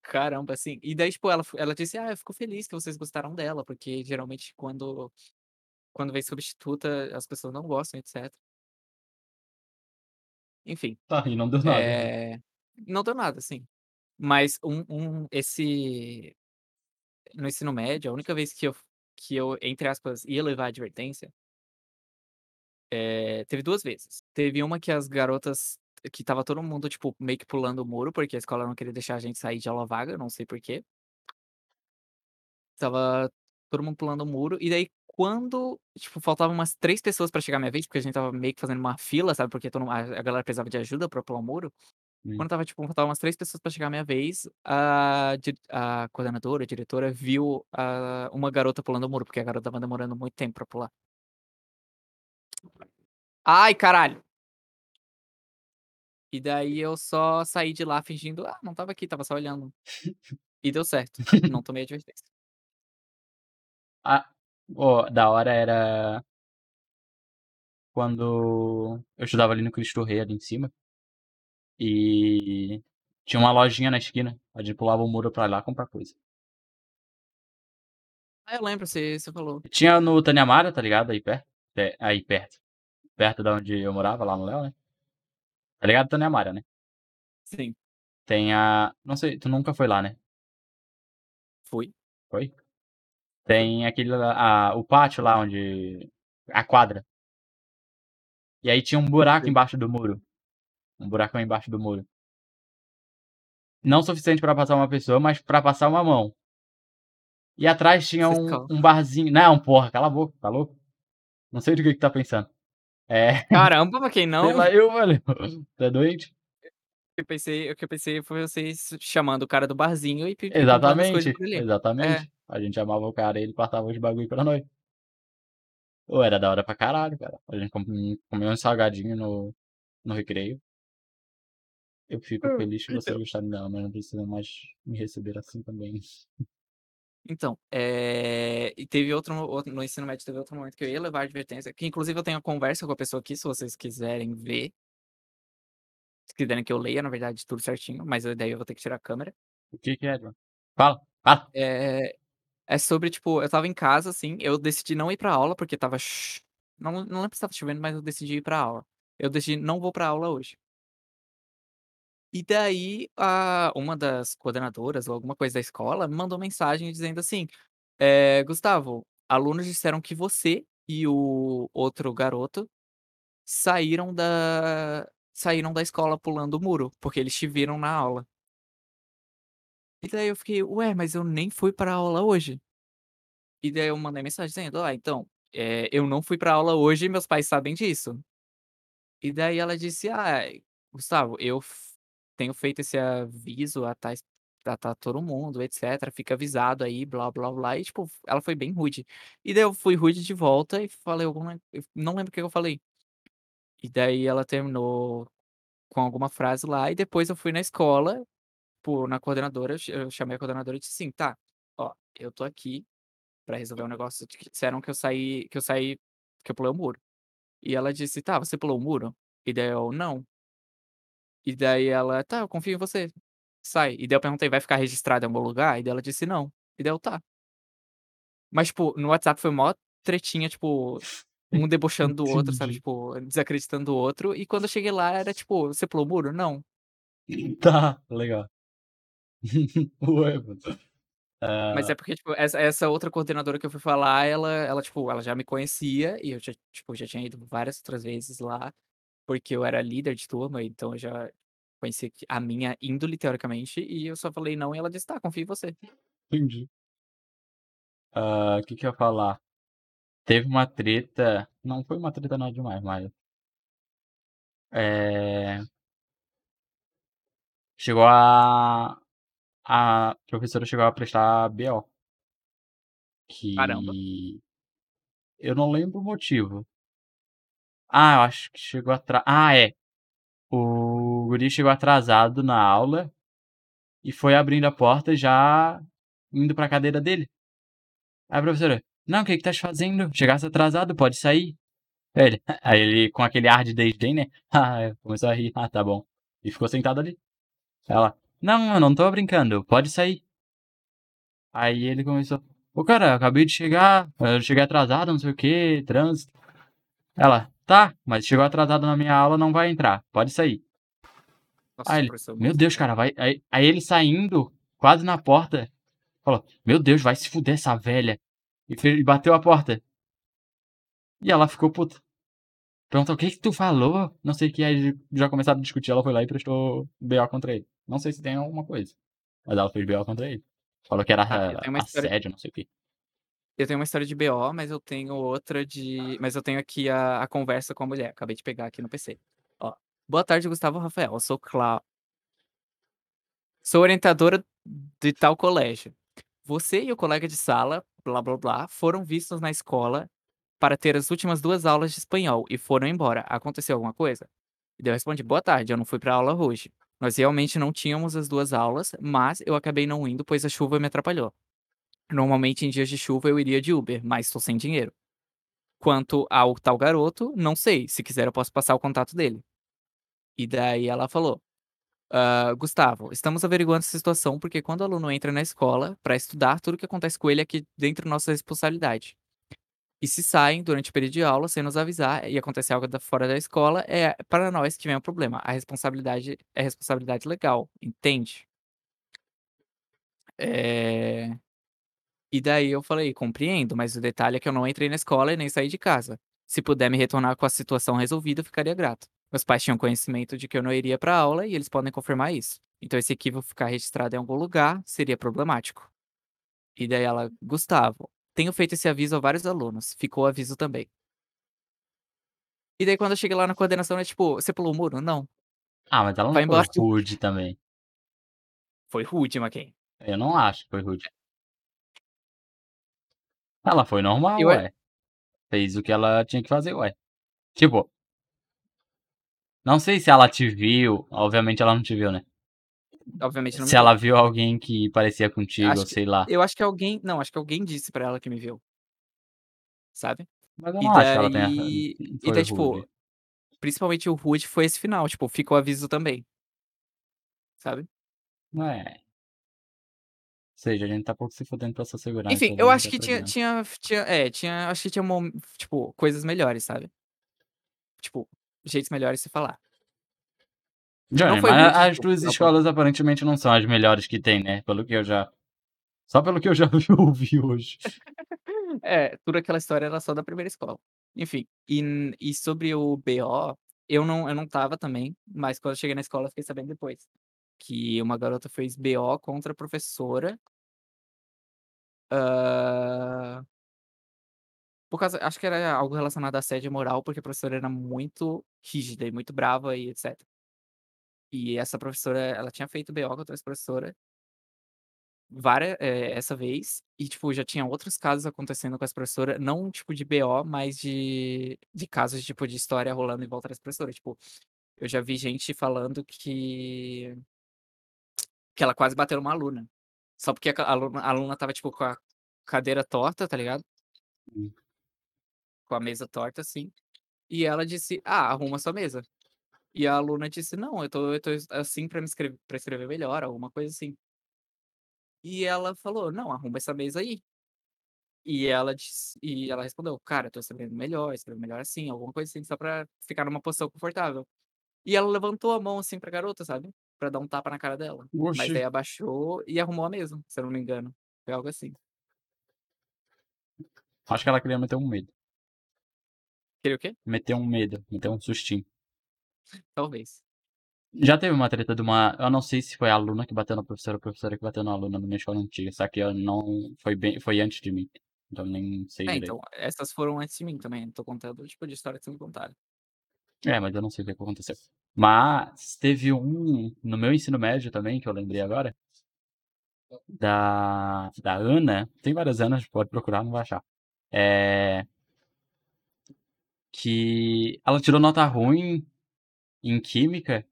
Caramba, assim. E daí, tipo, ela, ela disse, ah, eu fico feliz que vocês gostaram dela, porque geralmente quando, quando vem substituta, as pessoas não gostam, etc. Enfim. Tá, e não deu nada. É... Não deu nada, sim. Mas um, um, esse. No ensino médio, a única vez que eu, que eu, entre aspas, ia levar advertência. é, teve duas vezes. Teve uma que as garotas. Que tava todo mundo, tipo, meio que pulando o muro, porque a escola não queria deixar a gente sair de aula vaga, não sei porquê. Tava todo mundo pulando o muro. E daí, quando, tipo, faltavam umas três pessoas pra chegar a minha vez, porque a gente tava meio que fazendo uma fila, sabe? Porque todo, a, a galera precisava de ajuda pra pular o muro. Hum. Quando tava, tipo, faltavam umas três pessoas pra chegar a minha vez, a, a coordenadora, a diretora, viu a, uma garota pulando o muro, porque a garota tava demorando muito tempo pra pular. Ai, caralho! E daí eu só saí de lá fingindo, ah, não tava aqui, tava só olhando. E deu certo. Não tomei advertência. Ah, ó, da hora era quando eu estudava ali no Cristo Rei, ali em cima. E tinha uma lojinha na esquina. A gente pulava o muro pra lá comprar coisa. Ah, eu lembro, você, você falou. Tinha no Taniamara, tá ligado? Aí perto. É, aí perto. Perto da onde eu morava, lá no Léo, né? Tá ligado? Taniamara, né? Sim, Tem a. Não sei, tu nunca foi lá, né? fui. Foi? Tem aquele a, o pátio lá onde. A quadra. E aí tinha um buraco embaixo do muro. Um buracão embaixo do muro. Não suficiente pra passar uma pessoa, mas pra passar uma mão. E atrás tinha um um barzinho não, porra, cala a boca, tá louco? Não sei do que que tá pensando. É, Caramba, mas quem sei não? lá eu, velho. É doente? Eu pensei o que eu pensei foi vocês chamando o cara do barzinho e pe comprando as coisas Exatamente, por ali. É. A gente chamava o cara e ele passava os bagulho pra nós. Pô, era da hora pra caralho, cara. A gente com comia uns salgadinho no no recreio. Eu fico Hã, feliz que vocês então gostaram dela, mas não precisa mais me receber assim também. Então, eh, e teve outro outro no ensino médio teve outro momento que eu ia levar advertência, que inclusive eu tenho a conversa com a pessoa aqui, se vocês quiserem ver. Se quiserem que eu leia, na verdade, tudo certinho, mas daí eu vou ter que tirar a câmera. O que que é, João? Fala, fala. Eh, é sobre, tipo, eu estava em casa, assim, eu decidi não ir pra aula, porque estava ch não não lembro se estava chovendo, mas eu decidi ir pra aula. Eu decidi: "Não vou pra aula hoje". E daí, a uma das coordenadoras ou alguma coisa da escola me mandou mensagem dizendo assim: "Eh, Gustavo, alunos disseram que você e o outro garoto saíram da saíram da escola pulando o muro, porque eles te viram na aula". E daí eu fiquei: "Ué, mas eu nem fui pra aula hoje". E daí eu mandei mensagem dizendo: "Ah, então, eh, eu não fui pra aula hoje e meus pais sabem disso". E daí ela disse: "Ai, Gustavo, eu tenho feito esse aviso a tais a ta todo mundo, etcétera, fica avisado aí, blá, blá, blá", e tipo, ela foi bem rude. E daí eu fui rude de volta e falei alguma não lembro o que eu falei. E daí ela terminou com alguma frase lá e depois eu fui na escola, tipo, na coordenadora, eu cha eu chamei a coordenadora e disse assim: "Tá, ó, eu tô aqui pra resolver um negócio que disseram que eu saí que eu saí que eu pulei o muro". E ela disse: "Tá, você pulou o muro?" E daí eu: "Não". E daí ela: "Tá, eu confio em você, sai". E daí eu perguntei: "Vai ficar registrado em algum lugar?" E daí ela disse: "Não". E daí eu: "Tá". Mas, tipo, no WhatsApp foi mó tretinha, tipo, um debochando do outro, sabe, tipo, desacreditando do outro, e quando eu cheguei lá era tipo: "Você pulou o muro?" "Não". Tá, legal. Ué, mano. Mas é Ah porque, tipo, essa essa outra coordenadora que eu fui falar, ela ela, tipo, ela já me conhecia e eu já, tipo, já tinha ido várias outras vezes lá, porque eu era líder de turma, então eu já conhecia que a minha índole, teoricamente, e eu só falei não e ela disse: "Tá, confio em você". Entendi. Hã, que que eu ia falar? Teve uma treta não foi uma treta nada demais, mas eh chegou a a professora chegou a prestar BO. Caramba. Que eu não lembro o motivo. Ah, eu acho que chegou atra ah, é. O guri chegou atrasado na aula e foi abrindo a porta já indo pra cadeira dele. Aí a professora: "Não, que que estás fazendo? Chegaste atrasado, pode sair". Aí ele aí ele com aquele ar de desdém, né, começou a rir: "Ah, tá bom". E ficou sentado ali. Ela: "Não, eu não tô brincando, pode sair". Aí ele começou: "Ô cara, acabei de chegar, eu cheguei atrasado, não sei o quê, trânsito". Ela: "Tá, mas chegou atrasado na minha aula, não vai entrar, pode sair". Nossa, Aí ele: "Meu Deus, cara, vai" aí aí ele saindo, quase na porta, falou: "Meu Deus, vai se fuder essa velha", e fe e bateu a porta. E ela ficou puta. Perguntou: "O que que tu falou?", não sei o que, aí já começaram a discutir, ela foi lá e prestou BO contra ele. Não sei se tem alguma coisa, mas ela fez BO contra ele. Falou que era história assédio, não sei o quê. eu tenho uma história de BO, mas eu tenho outra de mas eu tenho aqui a a conversa com a mulher, acabei de pegar aqui no PC. Ó: "Boa tarde, Gustavo Rafael, eu sou Clau" "sou orientadora de tal colégio. Você e o colega de sala, blá, blá, blá, foram vistos na escola para ter as últimas 2 aulas de espanhol e foram embora. Aconteceu alguma coisa?" E daí eu respondi: "Boa tarde, eu não fui pra aula hoje. Nós realmente não tínhamos as 2 aulas, mas eu acabei não indo, pois a chuva me atrapalhou. Normalmente em dias de chuva eu iria de Uber, mas tô sem dinheiro. Quanto ao tal garoto, não sei, se quiser eu posso passar o contato dele". E daí ela falou: "Hã, Gustavo, estamos averiguando essa situação, porque quando o aluno entra na escola pra estudar, tudo que acontece com ele é aqui dentro nossa responsabilidade. E se saem durante o período de aula sem nos avisar e acontecer algo da fora da escola, é para nós que vem o problema. A responsabilidade é responsabilidade legal, entende?" Eh, e daí eu falei: "Compreendo, mas o detalhe é que eu não entrei na escola e nem saí de casa. Se puder me retornar com a situação resolvida, eu ficaria grato. Meus pais tinham conhecimento de que eu não iria pra aula e eles podem confirmar isso. Então esse equívoco ficar registrado em algum lugar seria problemático". E daí ela: "Gustavo, tenho feito esse aviso a vários alunos, ficou o aviso também". E daí quando eu cheguei lá na coordenação é tipo: "Você pulou o muro?", "Não". Ah, mas ela não "Vai foi embora". rude também. Foi rude, McKen. Eu não acho que foi rude. Ela foi normal, Eu a ué. Fez o que ela tinha que fazer, ué. Tipo não sei se ela te viu, obviamente ela não te viu, né. Obviamente não Se ela viu alguém que parecia contigo Acho que sei lá. eu acho que alguém não, acho que alguém disse pra ela que me viu. Sabe. Mas eu E não acho que ela tenha daí e daí tipo, rude. principalmente o rude foi esse final, tipo, fica o aviso também. Sabe. É. Ou seja, a gente tá pouco se fudendo pra sua segurança Enfim, eu acho que tinha tinha tinha é, tinha acho que tinha tipo, coisas melhores, sabe. Tipo, jeitos melhores de se falar. Johnny, foi mas as tuas ponto escolas aparentemente não são as melhores que tem, né, pelo que eu já só pelo que eu já vi ouvi hoje. É, toda aquela história era só da primeira escola. Enfim, e e sobre o BO, eu não eu não estava também, mas quando eu cheguei na escola eu fiquei sabendo depois, que uma garota fez BO contra a professora hã por causa acho que era algo relacionado a assédio moral, porque a professora era muito rígida e muito brava e etcétera. E essa professora, ela tinha feito BO contra essa professora vária eh, essa vez, e tipo, já tinha outros casos acontecendo com essa professora, não tipo de BO, mas de de casos, tipo, de história rolando em volta dessa professora, tipo, eu já vi gente falando que que ela quase bateu numa aluna, só porque a aluna a aluna estava, tipo, com a cadeira torta, tá ligado? Hum. Com a mesa torta, assim, e ela disse: "Ah, arruma sua mesa". E a aluna disse: "Não, eu tô eu tô assim pra me escre pra escrever melhor", alguma coisa assim. E ela falou: "Não, arruma essa mesa aí". E ela disse e ela respondeu: "Cara, eu tô escrevendo melhor, escrevo melhor assim", alguma coisa assim, só pra ficar numa posição confortável. E ela levantou a mão, assim, pra garota, sabe, pra dar um tapa na cara dela, mas Oxi. daí abaixou e arrumou a mesa, se eu não me engano, foi algo assim. Acho que ela queria meter um medo. Queria o quê? Meter um medo, meter um sustinho. Talvez. Já teve uma treta de uma eu não sei se foi a aluna que bateu na professora ou a professora que bateu na aluna na minha escola antiga, só que eu não foi bem foi antes de mim, então nem sei É, então, essas foram antes de mim também, tô contando o tipo de história que você me contaram. É, mas eu não sei o que aconteceu. Mas teve um no meu ensino médio também, que eu lembrei agora da da Ana, tem várias Anas, pode procurar, não vai achar. Eh que ela tirou nota ruim em química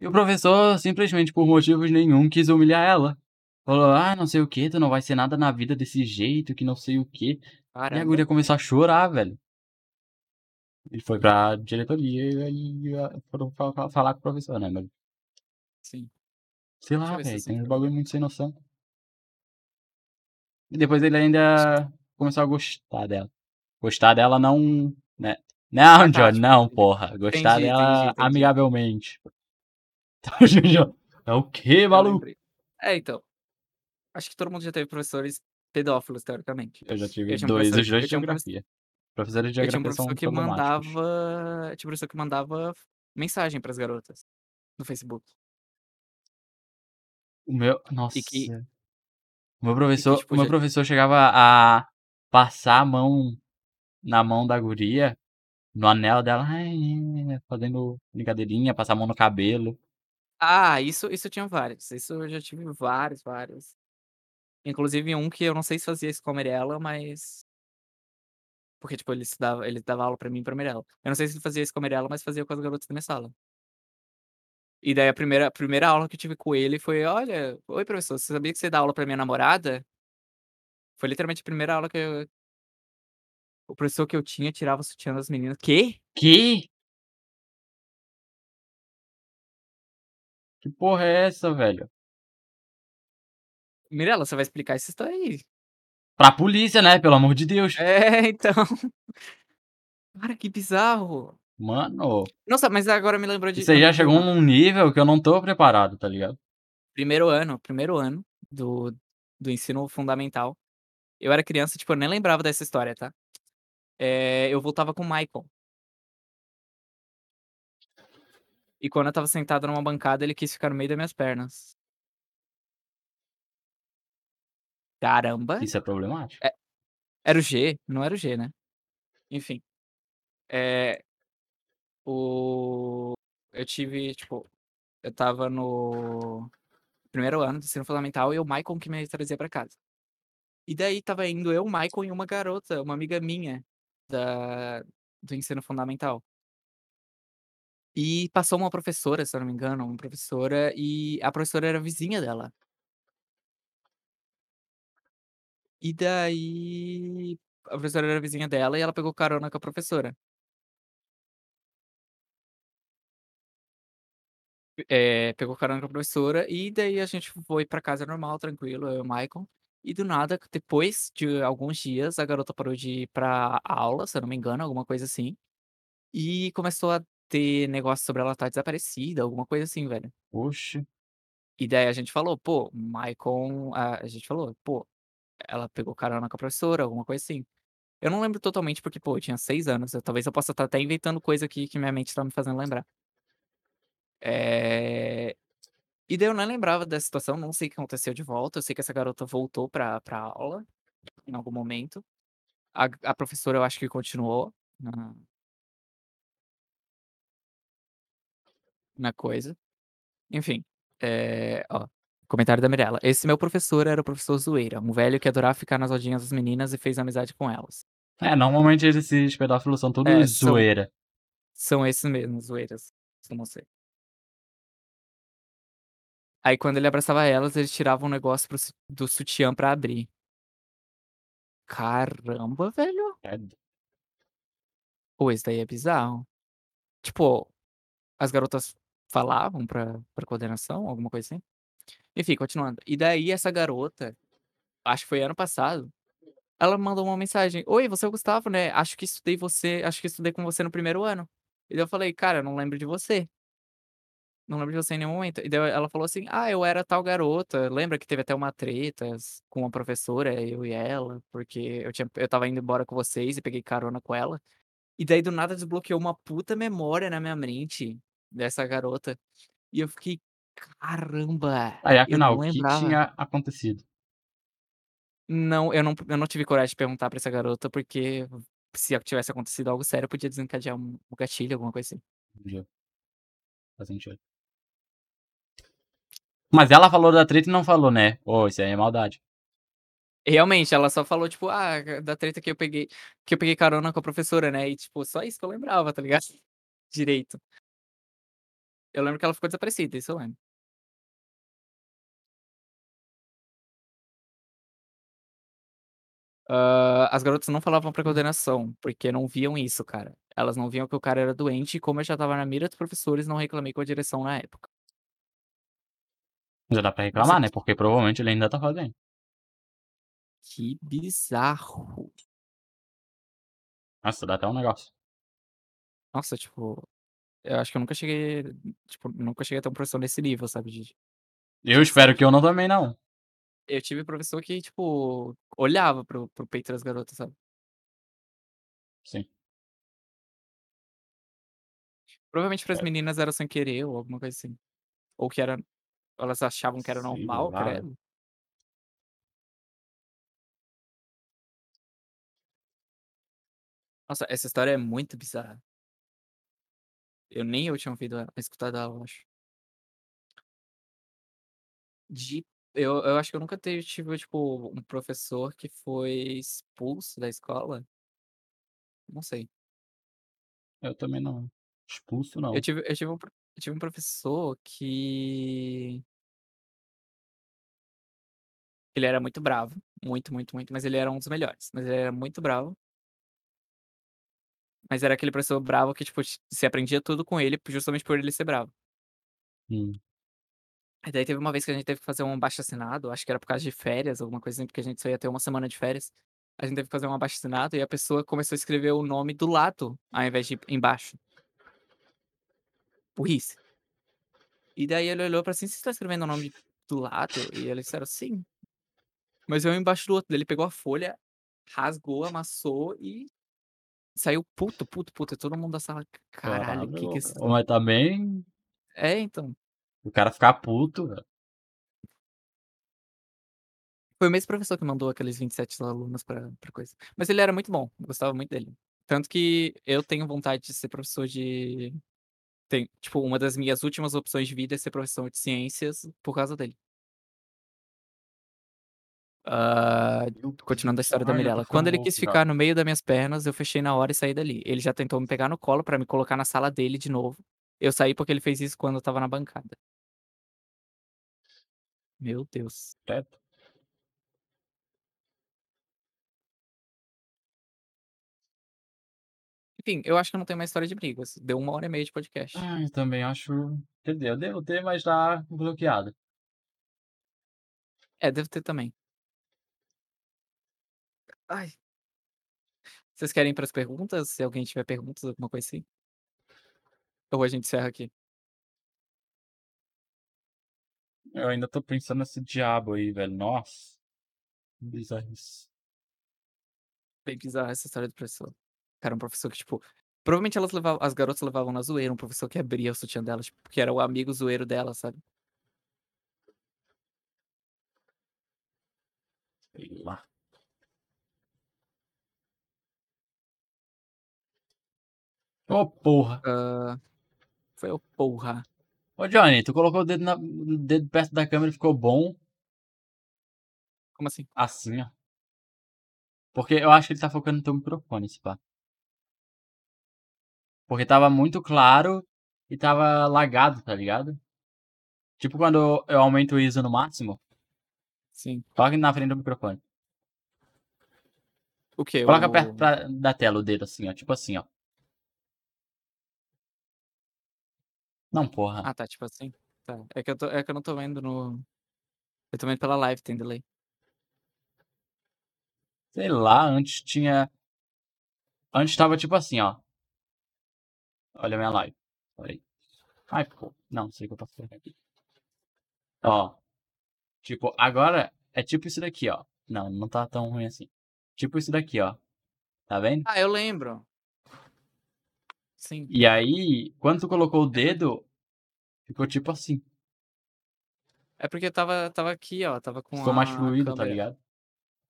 e o professor, simplesmente por motivos nenhum, quis humilhar ela. Falou: "Ah, não sei o quê, tu não vai ser nada na vida desse jeito, que não sei o quê". E a Caramba. guria começou a chorar, velho. E foi pra diretoria e aí a foram fa fa falar com o professor, né, mas Sim. Sei Deixa eu lá, ver se velho, tem uns bagulho muito sem noção. E depois ele que ainda começou a gostar dela. Gostar dela não, né não Johnny, tipo, não entendi. porra, gostar Entendi, entendi, dela entendi. amigavelmente. É o quê, maluco? É, então, acho que todo mundo já teve professores pedófilos, teoricamente. Eu já tive Eu tinha 2, professor os 2 eu de um profe geografia. Professores de eu tinha um geografia professor que mandava tinha um professor que mandava mensagem para as garotas, no Facebook. O meu E que nossa. O meu e que professor o tipo meu já professor chegava a passar a mão na mão da guria, no anel dela, fazendo brincadeirinha, passar a mão no cabelo. Ah, isso isso tinha vários, isso eu já tive vários, vários. Inclusive um que eu não sei se fazia isso com a Mirella, mas porque, tipo, ele estudava ele dava aula pra mim e pra Mirella. Eu não sei se ele fazia isso com a Mirella, mas fazia com as garotas da minha sala. E daí a primeira a primeira aula que eu tive com ele foi: "Olha, oi professor, você sabia que você dá aula pra minha namorada?" Foi literalmente a primeira aula que eu o professor que eu tinha tirava o sutiã das meninas. Quê? Que? Que porra é essa, velho? Mirella, você vai explicar essa história aí. Pra polícia, né, pelo amor de Deus. É, então. Cara, que bizarro. Mano. Nossa, mas agora me lembrou de Isso aí já chegou num nível que eu não tô preparado, tá ligado? Primeiro ano, primeiro ano do do ensino fundamental. Eu era criança, tipo, eu nem lembrava dessa história, tá. Eh, eu voltava com o Michael. E quando eu estava sentado numa bancada, ele quis ficar no meio das minhas pernas. Caramba. Isso é problemático. É era o G, não era o G, né. Enfim. Eh o eu tive, tipo, eu estava no primeiro ano do ensino fundamental e o Maicon que me trazia pra casa. E daí estava indo eu, o Maicon e uma garota, uma amiga minha da do ensino fundamental. E passou uma professora, se eu não me engano, uma professora, e a professora era vizinha dela. E daí a professora era vizinha dela e ela pegou carona com a professora. Eh, pegou carona com a professora e daí a gente foi pra casa normal, tranquilo, eu e o Maicon. E do nada, depois de alguns dias, a garota parou de ir pra aula, se eu não me engano, alguma coisa assim. E começou a ter negócio sobre ela estar desaparecida, alguma coisa assim, velho. Oxe. E daí a gente falou: "Pô, Maicon" a a gente falou: "Pô, ela pegou carona com a professora", alguma coisa assim. Eu não lembro totalmente porque, pô, eu tinha 6 anos, eu talvez eu possa estar até inventando coisa aqui que minha mente tá me fazendo lembrar. Eh, e daí eu nem lembrava dessa situação, não sei o que aconteceu de volta, eu sei que essa garota voltou pra pra aula, em algum momento. A a professora eu acho que continuou na na coisa. Enfim, eh, ó, comentário da Mirella: "Esse meu professor era o professor zoeira, um velho que adorava ficar nas rodinhas das meninas e fez amizade com elas". É, normalmente esses pedófilos são É, todos são zoeira. são esses mesmos, zoeiras, costumam ser. Aí quando ele abraçava elas, eles tiravam um negócio para o su do sutiã pra abrir. Caramba, velho. Credo. Pô, isso daí é bizarro. Tipo, as garotas falavam pra pra coordenação, alguma coisa assim? Enfim, continuando. E daí essa garota, acho que foi ano passado, ela mandou uma mensagem: "Oi, você é o Gustavo, né? Acho que estudei você acho que estudei com você no primeiro ano". E daí eu falei: "Cara, eu não lembro de você". "Não lembro de você em nenhum momento". E daí ela falou assim: "Ah, eu era tal garota, lembra que teve até uma treta s com a professora, eu e ela, porque eu tinha eu estava indo embora com vocês e peguei carona com ela". E daí do nada desbloqueou uma puta memória na minha mente, dessa garota. E eu fiquei: "Caramba, Aí, eu afinal, não o que lembrava". tinha acontecido? Não, eu não eu não tive coragem de perguntar pra essa garota, porque se tivesse acontecido algo sério, podia desencadear um um gatilho, alguma coisa assim. Entendi. Faz sentido. Mas ela falou da treta e não falou, né: "Ô, isso aí é maldade". Realmente, ela só falou, tipo: "Ah, da treta que eu peguei que eu peguei carona com a professora, né". E, tipo, só isso que eu lembrava, tá ligado? Direito. Eu lembro que ela ficou desaparecida, isso eu lembro. Hã, as garotas não falavam pra coordenação, porque não viam isso, cara. Elas não viam que o cara era doente e como eu já estava na mira dos professores, não reclamei com a direção na época. Já dá pra Nossa, reclamar, né, que porque provavelmente ele ainda tá fazendo. que bizarro. Nossa, dá até um negócio. Nossa, tipo, eu acho que eu nunca cheguei tipo, nunca cheguei a ter um professor nesse nível, sabe, de Eu espero que eu não também não. Eu tive professor que, tipo, olhava para o para o peito das garotas, sabe. Sim. Provavelmente para as É. meninas era sem querer ou alguma coisa assim. Ou que era elas achavam que era normal, vai. credo. Nossa, essa história é muito bizarra. Eu nem eu tinha ouvido ela escutado ela, eu acho. De eu eu acho que eu nunca teve tive, tipo, um professor que foi expulso da escola. Não sei. Eu também não. Expulso, Eu não. tive eu tive um pro eu tive um professor que ele era muito bravo, muito, muito, muito, mas ele era um dos melhores, mas ele era muito bravo. Mas era aquele professor bravo que, tipo, ti você aprendia tudo com ele, justamente por ele ser bravo. E daí teve uma vez que a gente teve que fazer um abaixo-assinado, acho que era por causa de férias, alguma coisa assim, porque a gente só ia ter 1 semana de férias. A gente teve que fazer um abaixo-assinado e a pessoa começou a escrever o nome do lado, ao invés de embaixo. Burrice. E daí ele olhou pra assim: "Você tá escrevendo o nome do lado?" E eles disseram: "Sim". Mas é um embaixo do outro, ele pegou a folha, rasgou, amassou e saiu puto, puto, puto, e todo mundo da sala: "Caralho, que que Caralho, esse" mas também É, então. o cara ficar puto, velho. Foi o mesmo professor que mandou aqueles 27 alunos pra pra coisa. Mas ele era muito bom, eu gostava muito dele. Tanto que eu tenho vontade de ser professor de tem tipo, uma das minhas últimas opções de vida é ser professor de ciências por causa dele. Ah, continuando a história da Mirella. Quando ele quis ficar no meio das minhas pernas, eu fechei na hora e saí dali. Ele já tentou me pegar no colo pra me colocar na sala dele de novo. Eu saí porque ele fez isso quando eu estava na bancada. Meu Deus. Credo. Enfim, eu acho que não tenho mais história de brigas. Deu 1 hora e meia de podcast. Ah, eu também acho quer dizer, eu devo ter, mas tá bloqueado. É, deve ter também. Ai. Vocês querem ir para as perguntas? Se alguém tiver perguntas, alguma coisa assim? Ou a gente encerra aqui? Eu ainda tô pensando nesse diabo aí, velho. Nossa. Bizarrice. Bem bizarra essa história do professor. Cara, um professor que, tipo, provavelmente elas levavam as garotas levavam na zoeira, um professor que abria o sutiã delas, tipo, que era o amigo zoeiro dela, sabe. Sei lá. Ô, porra. Hã. Foi o porra. Ô, Johnny, tu colocou o dedo na o dedo perto da câmera e ficou bom. Como assim? Assim, ó. Porque eu acho que ele tá focando no teu microfone, se pá. Porque estava muito claro e estava lagado, tá ligado? Tipo quando eu aumento o ISO no máximo. Sim. Coloca na frente do microfone. O quê? Coloca perto O pra da tela o dedo assim, ó, tipo assim, ó. Não, porra. Ah, tá, tipo assim? Tá. É que eu tô é que eu não tô vendo no eu tô vendo pela live, tem delay. Sei lá, antes tinha antes estava tipo assim, ó. Olha a minha live. Espera aí. Ai, pô. Não, sei que eu colocar aqui. Ó. Tipo, agora é tipo isso daqui, ó. Não, não tá tão ruim assim. Tipo isso daqui, ó. Tá vendo? Ah, eu lembro. Sim. E aí, quando tu colocou o dedo, ficou tipo assim. É porque estava estava aqui, ó, estava com Ficou mais a fluido, tá câmera ligado?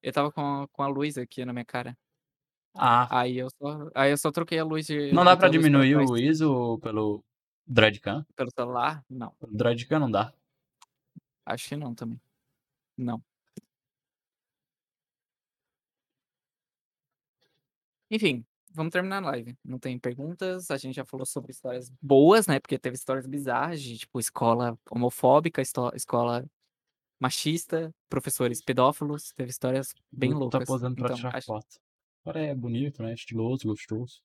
eu estava com a com a luz aqui na minha cara. Ah. Aí eu só aí eu só troquei a luz de Não dá pra a luz pra diminuir trás. o ISO pelo Droidcam? Pelo celular? Não. Pelo Droidcam não dá. Acho que não também. Não. Enfim, vamos terminar a live. Não tem perguntas, a gente já falou sobre histórias boas, né, porque teve histórias bizarras de, tipo, escola homofóbica, escola machista, professores pedófilos, teve histórias bem tá loucas. posando pra Então, tirar acho foto. O cara é bonito, né, estiloso, gostoso.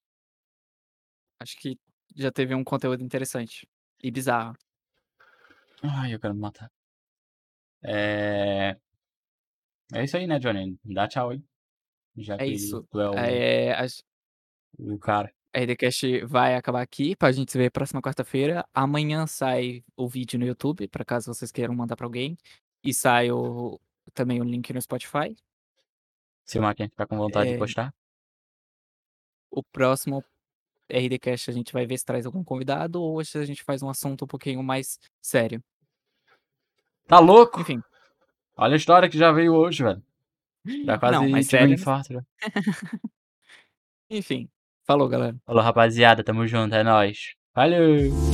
acho que já teve um conteúdo interessante e bizarro. Ai, eu quero me matar. Eh É isso aí, né, Johnny? Dá tchau aí. Já É que isso. é o Eh, acho o cara. A RDCast vai acabar aqui, pra gente se ver próxima quarta-feira. Amanhã sai o vídeo no YouTube, pra caso vocês queiram mandar pra alguém. E sai o também o link no Spotify. Se o Máquina ficar com vontade de É. postar. O próximo RDCast a gente vai ver se traz algum convidado ou se a gente faz um assunto um pouquinho mais sério. Tá louco? Enfim. Olha a história que já veio hoje, velho. Já quase Não, mas tive um sério infarto já. Enfim. Falou, galera. Falou, rapaziada. Tamo junto. É nóis. Valeu!